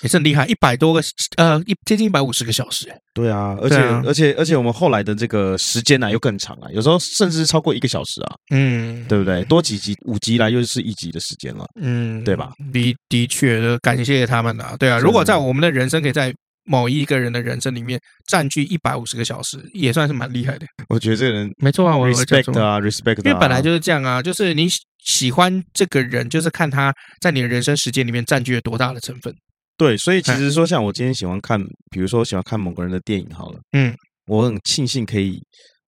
Speaker 2: 也是很厉害，一百多个呃，一接近一百五十个小时。
Speaker 1: 对啊，而且而且而且我们后来的这个时间呢又更长啊，有时候甚至超过一个小时啊。嗯，对不对？多几集五集来又是一集的时间了。嗯，对吧？
Speaker 2: 的的确，感谢他们啊。对啊，如果在我们的人生可以在。某一个人的人生里面占据一百五十个小时，也算是蛮厉害的。
Speaker 1: 我觉得这个人
Speaker 2: 没错啊，我
Speaker 1: respect 啊，respect，
Speaker 2: 因为本来就是这样啊，就是你喜欢这个人，就是看他在你的人生时间里面占据了多大的成分。
Speaker 1: 对，所以其实说，像我今天喜欢看，比如说我喜欢看某个人的电影，好了，嗯，我很庆幸可以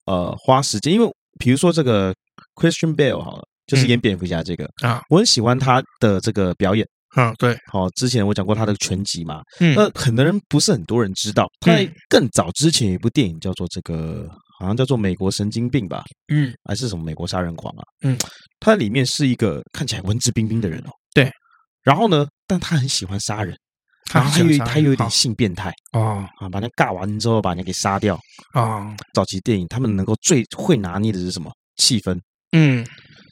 Speaker 1: 呃花时间，因为比如说这个 Christian Bale 好了，就是演蝙蝠侠这个啊，我很喜欢他的这个表演。
Speaker 2: 嗯，对，
Speaker 1: 好，之前我讲过他的全集嘛，嗯，那很多人不是很多人知道，他在更早之前有一部电影叫做这个，好像叫做《美国神经病》吧，嗯，还是什么《美国杀人狂》啊，嗯，他里面是一个看起来文质彬彬的人哦，
Speaker 2: 对，
Speaker 1: 然后呢，但他很喜欢杀人，然后他有他有一点性变态。啊啊，把人尬完之后把人给杀掉啊。早期电影他们能够最会拿捏的是什么？气氛，嗯。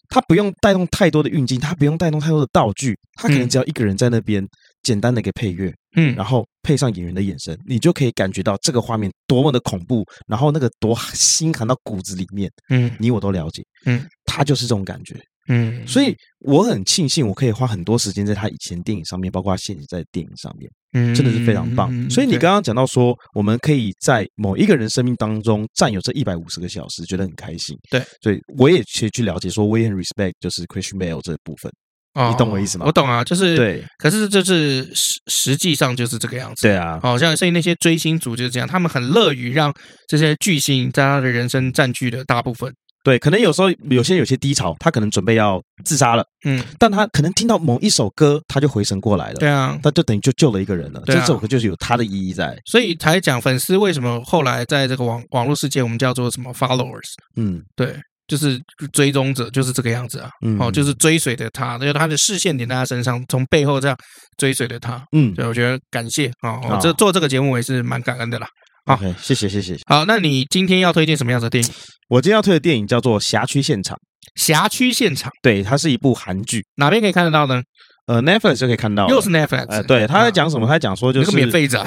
Speaker 1: 他不用带动太多的运镜，他不用带动太多的道具，他可能只要一个人在那边简单的一个配乐，嗯，然后配上演员的眼神，你就可以感觉到这个画面多么的恐怖，然后那个多心寒到骨子里面，嗯，你我都了解，嗯，他就是这种感觉。嗯，所以我很庆幸，我可以花很多时间在他以前电影上面，包括他现在电影上面，嗯，真的是非常棒。所以你刚刚讲到说，我们可以在某一个人生命当中占有这一百五十个小时，觉得很开心。对，所以我也去去了解，说我也很 respect，就是 Christian Bale 这部分。哦你懂我意思吗？
Speaker 2: 我懂啊，就是
Speaker 1: 对，
Speaker 2: 可是就是实实际上就是这个样子。
Speaker 1: 对啊，
Speaker 2: 好像所以那些追星族就是这样，他们很乐于让这些巨星在他的人生占据了大部分。
Speaker 1: 对，可能有时候有些有些低潮，他可能准备要自杀了，嗯，但他可能听到某一首歌，他就回神过来了，
Speaker 2: 对啊，
Speaker 1: 他就等于就救了一个人了，这首歌就是有他的意义在，
Speaker 2: 所以才讲粉丝为什么后来在这个网网络世界，我们叫做什么 followers，嗯，对，就是追踪者，就是这个样子啊，嗯。哦，就是追随着他，就是他的视线点在他身上，从背后这样追随着他，嗯，所以我觉得感谢啊，我这做这个节目我也是蛮感恩的啦。好，okay, 谢谢谢谢。好，那你今天要推荐什么样的电影？
Speaker 1: 我今天要推的电影叫做《辖区现场》。
Speaker 2: 辖区现场，
Speaker 1: 对，它是一部韩剧，
Speaker 2: 哪边可以看得到呢？
Speaker 1: 呃，Netflix 就可以看到，
Speaker 2: 又是 Netflix。
Speaker 1: 呃，对，他在讲什么？他在讲说就是
Speaker 2: 免费仔，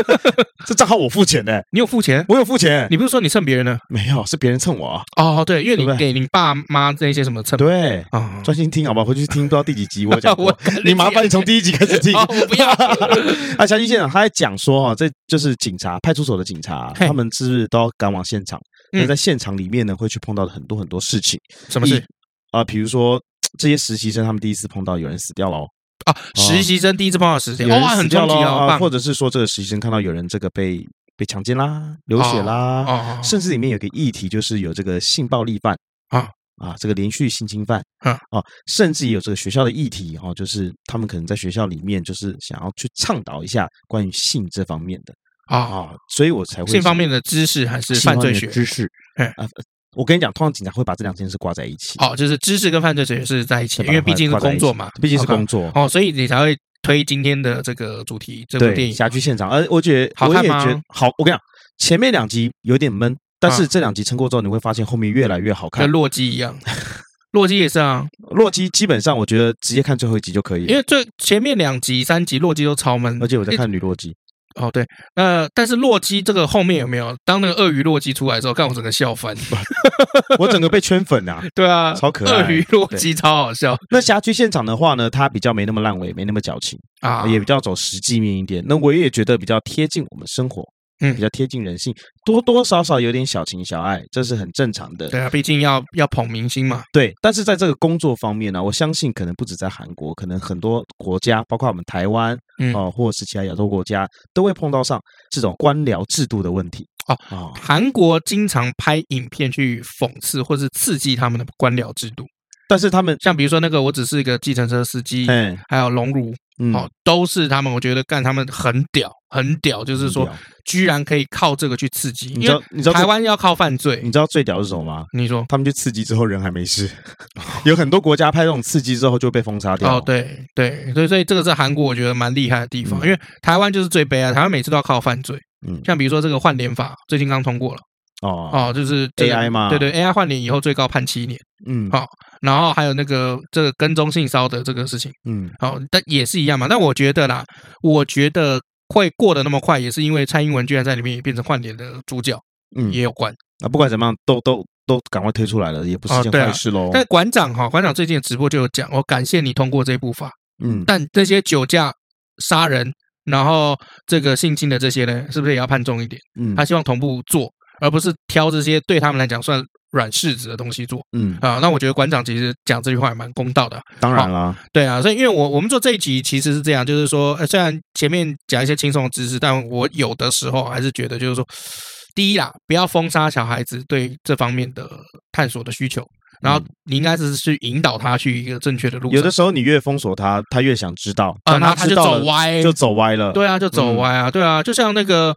Speaker 1: 这账号我付钱的，
Speaker 2: 你有付钱？
Speaker 1: 我有付钱。
Speaker 2: 你不是说你蹭别人呢？
Speaker 1: 没有，是别人蹭我啊。
Speaker 2: 哦，对，因为你给你爸妈这些什么蹭？
Speaker 1: 对啊，专心听好不好？回去听不知道第几集我讲 我。你麻烦你从第一集开始听。
Speaker 2: 我不要。
Speaker 1: 啊，辖区现场，他在讲说哈，这就是警察派出所的警察，他们是不是都要赶往现场？那在现场里面呢，会去碰到很多很多事情。
Speaker 2: 什么事
Speaker 1: 啊？比如说这些实习生，他们第一次碰到有人死掉了。
Speaker 2: 啊，实习生第一次碰到实习，哇，很冲击啊！
Speaker 1: 或者是说，这个实习生看到有人这个被被强奸啦、流血啦，甚至里面有个议题，就是有这个性暴力犯啊啊，这个连续性侵犯啊，甚至也有这个学校的议题哈，就是他们可能在学校里面就是想要去倡导一下关于性这方面的啊，所以我才会
Speaker 2: 性方面的知识还是犯罪学
Speaker 1: 知识啊。我跟你讲，通常警察会把这两件事挂在一起。
Speaker 2: 好，就是知识跟犯罪学是在一起，因为毕竟是工作嘛，
Speaker 1: 毕竟是工作。
Speaker 2: 哦，所以你才会推今天的这个主题，这部电影《
Speaker 1: 辖区现场》。而我觉得，
Speaker 2: 好看吗？
Speaker 1: 好，我跟你讲，前面两集有点闷，但是这两集撑过之后，你会发现后面越来越好看。
Speaker 2: 跟洛基一样，洛基也是啊。
Speaker 1: 洛基基本上，我觉得直接看最后一集就可以，
Speaker 2: 因为最前面两集、三集洛基都超闷，
Speaker 1: 而且我在看女洛基。
Speaker 2: 哦，对，那但是洛基这个后面有没有？当那个鳄鱼洛基出来之后，看我整个笑翻，
Speaker 1: 我整个被圈粉啊！
Speaker 2: 对啊，
Speaker 1: 超可爱，
Speaker 2: 鳄鱼洛基超好笑。
Speaker 1: 那辖区现场的话呢，它比较没那么烂尾，没那么矫情啊，也比较走实际面一点。那我也觉得比较贴近我们生活。嗯，比较贴近人性，多多少少有点小情小爱，这是很正常的。
Speaker 2: 对啊，毕竟要要捧明星嘛。
Speaker 1: 对，但是在这个工作方面呢，我相信可能不止在韩国，可能很多国家，包括我们台湾，嗯，哦，或者是其他亚洲国家，都会碰到上这种官僚制度的问题。哦
Speaker 2: 哦，韩国经常拍影片去讽刺或是刺激他们的官僚制度。
Speaker 1: 但是他们
Speaker 2: 像比如说那个，我只是一个计程车司机，嗯，还有龙儒，哦，都是他们，我觉得干他们很屌，很屌，就是说，居然可以靠这个去刺激。你知道，你知道台湾要靠犯罪，
Speaker 1: 你知道最屌是什么吗？
Speaker 2: 你说，
Speaker 1: 他们去刺激之后人还没事，有很多国家拍这种刺激之后就被封杀掉。
Speaker 2: 哦，对对，所以所以这个是韩国我觉得蛮厉害的地方，因为台湾就是最悲哀，台湾每次都要靠犯罪。嗯，像比如说这个换脸法，最近刚通过了。哦哦，就是
Speaker 1: AI 吗？
Speaker 2: 对对，AI 换脸以后最高判七年。嗯，好，然后还有那个这个跟踪性骚的这个事情。嗯，好，但也是一样嘛。但我觉得啦，我觉得会过得那么快，也是因为蔡英文居然在里面也变成换脸的主角，嗯，也有关。
Speaker 1: 那不管怎么样，都都都赶快推出来了，也不是件坏事喽。
Speaker 2: 但馆长哈，馆长最近的直播就有讲，我感谢你通过这部法。嗯，但这些酒驾、杀人，然后这个性侵的这些呢，是不是也要判重一点？嗯，他希望同步做。而不是挑这些对他们来讲算软柿子的东西做，嗯啊，那我觉得馆长其实讲这句话也蛮公道的。
Speaker 1: 当然了，
Speaker 2: 对啊，所以因为我我们做这一集其实是这样，就是说，呃虽然前面讲一些轻松的知识，但我有的时候还是觉得，就是说，第一啦，不要封杀小孩子对这方面的探索的需求，然后你应该是去引导他去一个正确的路。
Speaker 1: 有的时候你越封锁他，他越想知道，
Speaker 2: 啊，那他就走歪，
Speaker 1: 就走歪了。
Speaker 2: 对啊，就走歪啊，对啊，就像那个，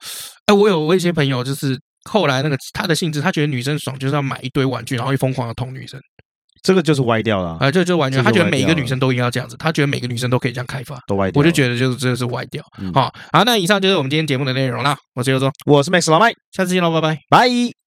Speaker 2: 哎，我有我一些朋友就是。后来那个他的性质，他觉得女生爽就是要买一堆玩具，然后又疯狂的捅女生，
Speaker 1: 这个就是歪掉了啊！
Speaker 2: 这就完全他觉得每一个女生都应该要这样子，他觉得每个女生都可以这样开发，
Speaker 1: 都歪掉。
Speaker 2: 我就觉得就是这是歪掉。好，好，那以上就是我们今天节目的内容啦。我是刘忠，
Speaker 1: 我是 Max 老麦，
Speaker 2: 下次见喽，拜拜，
Speaker 1: 拜。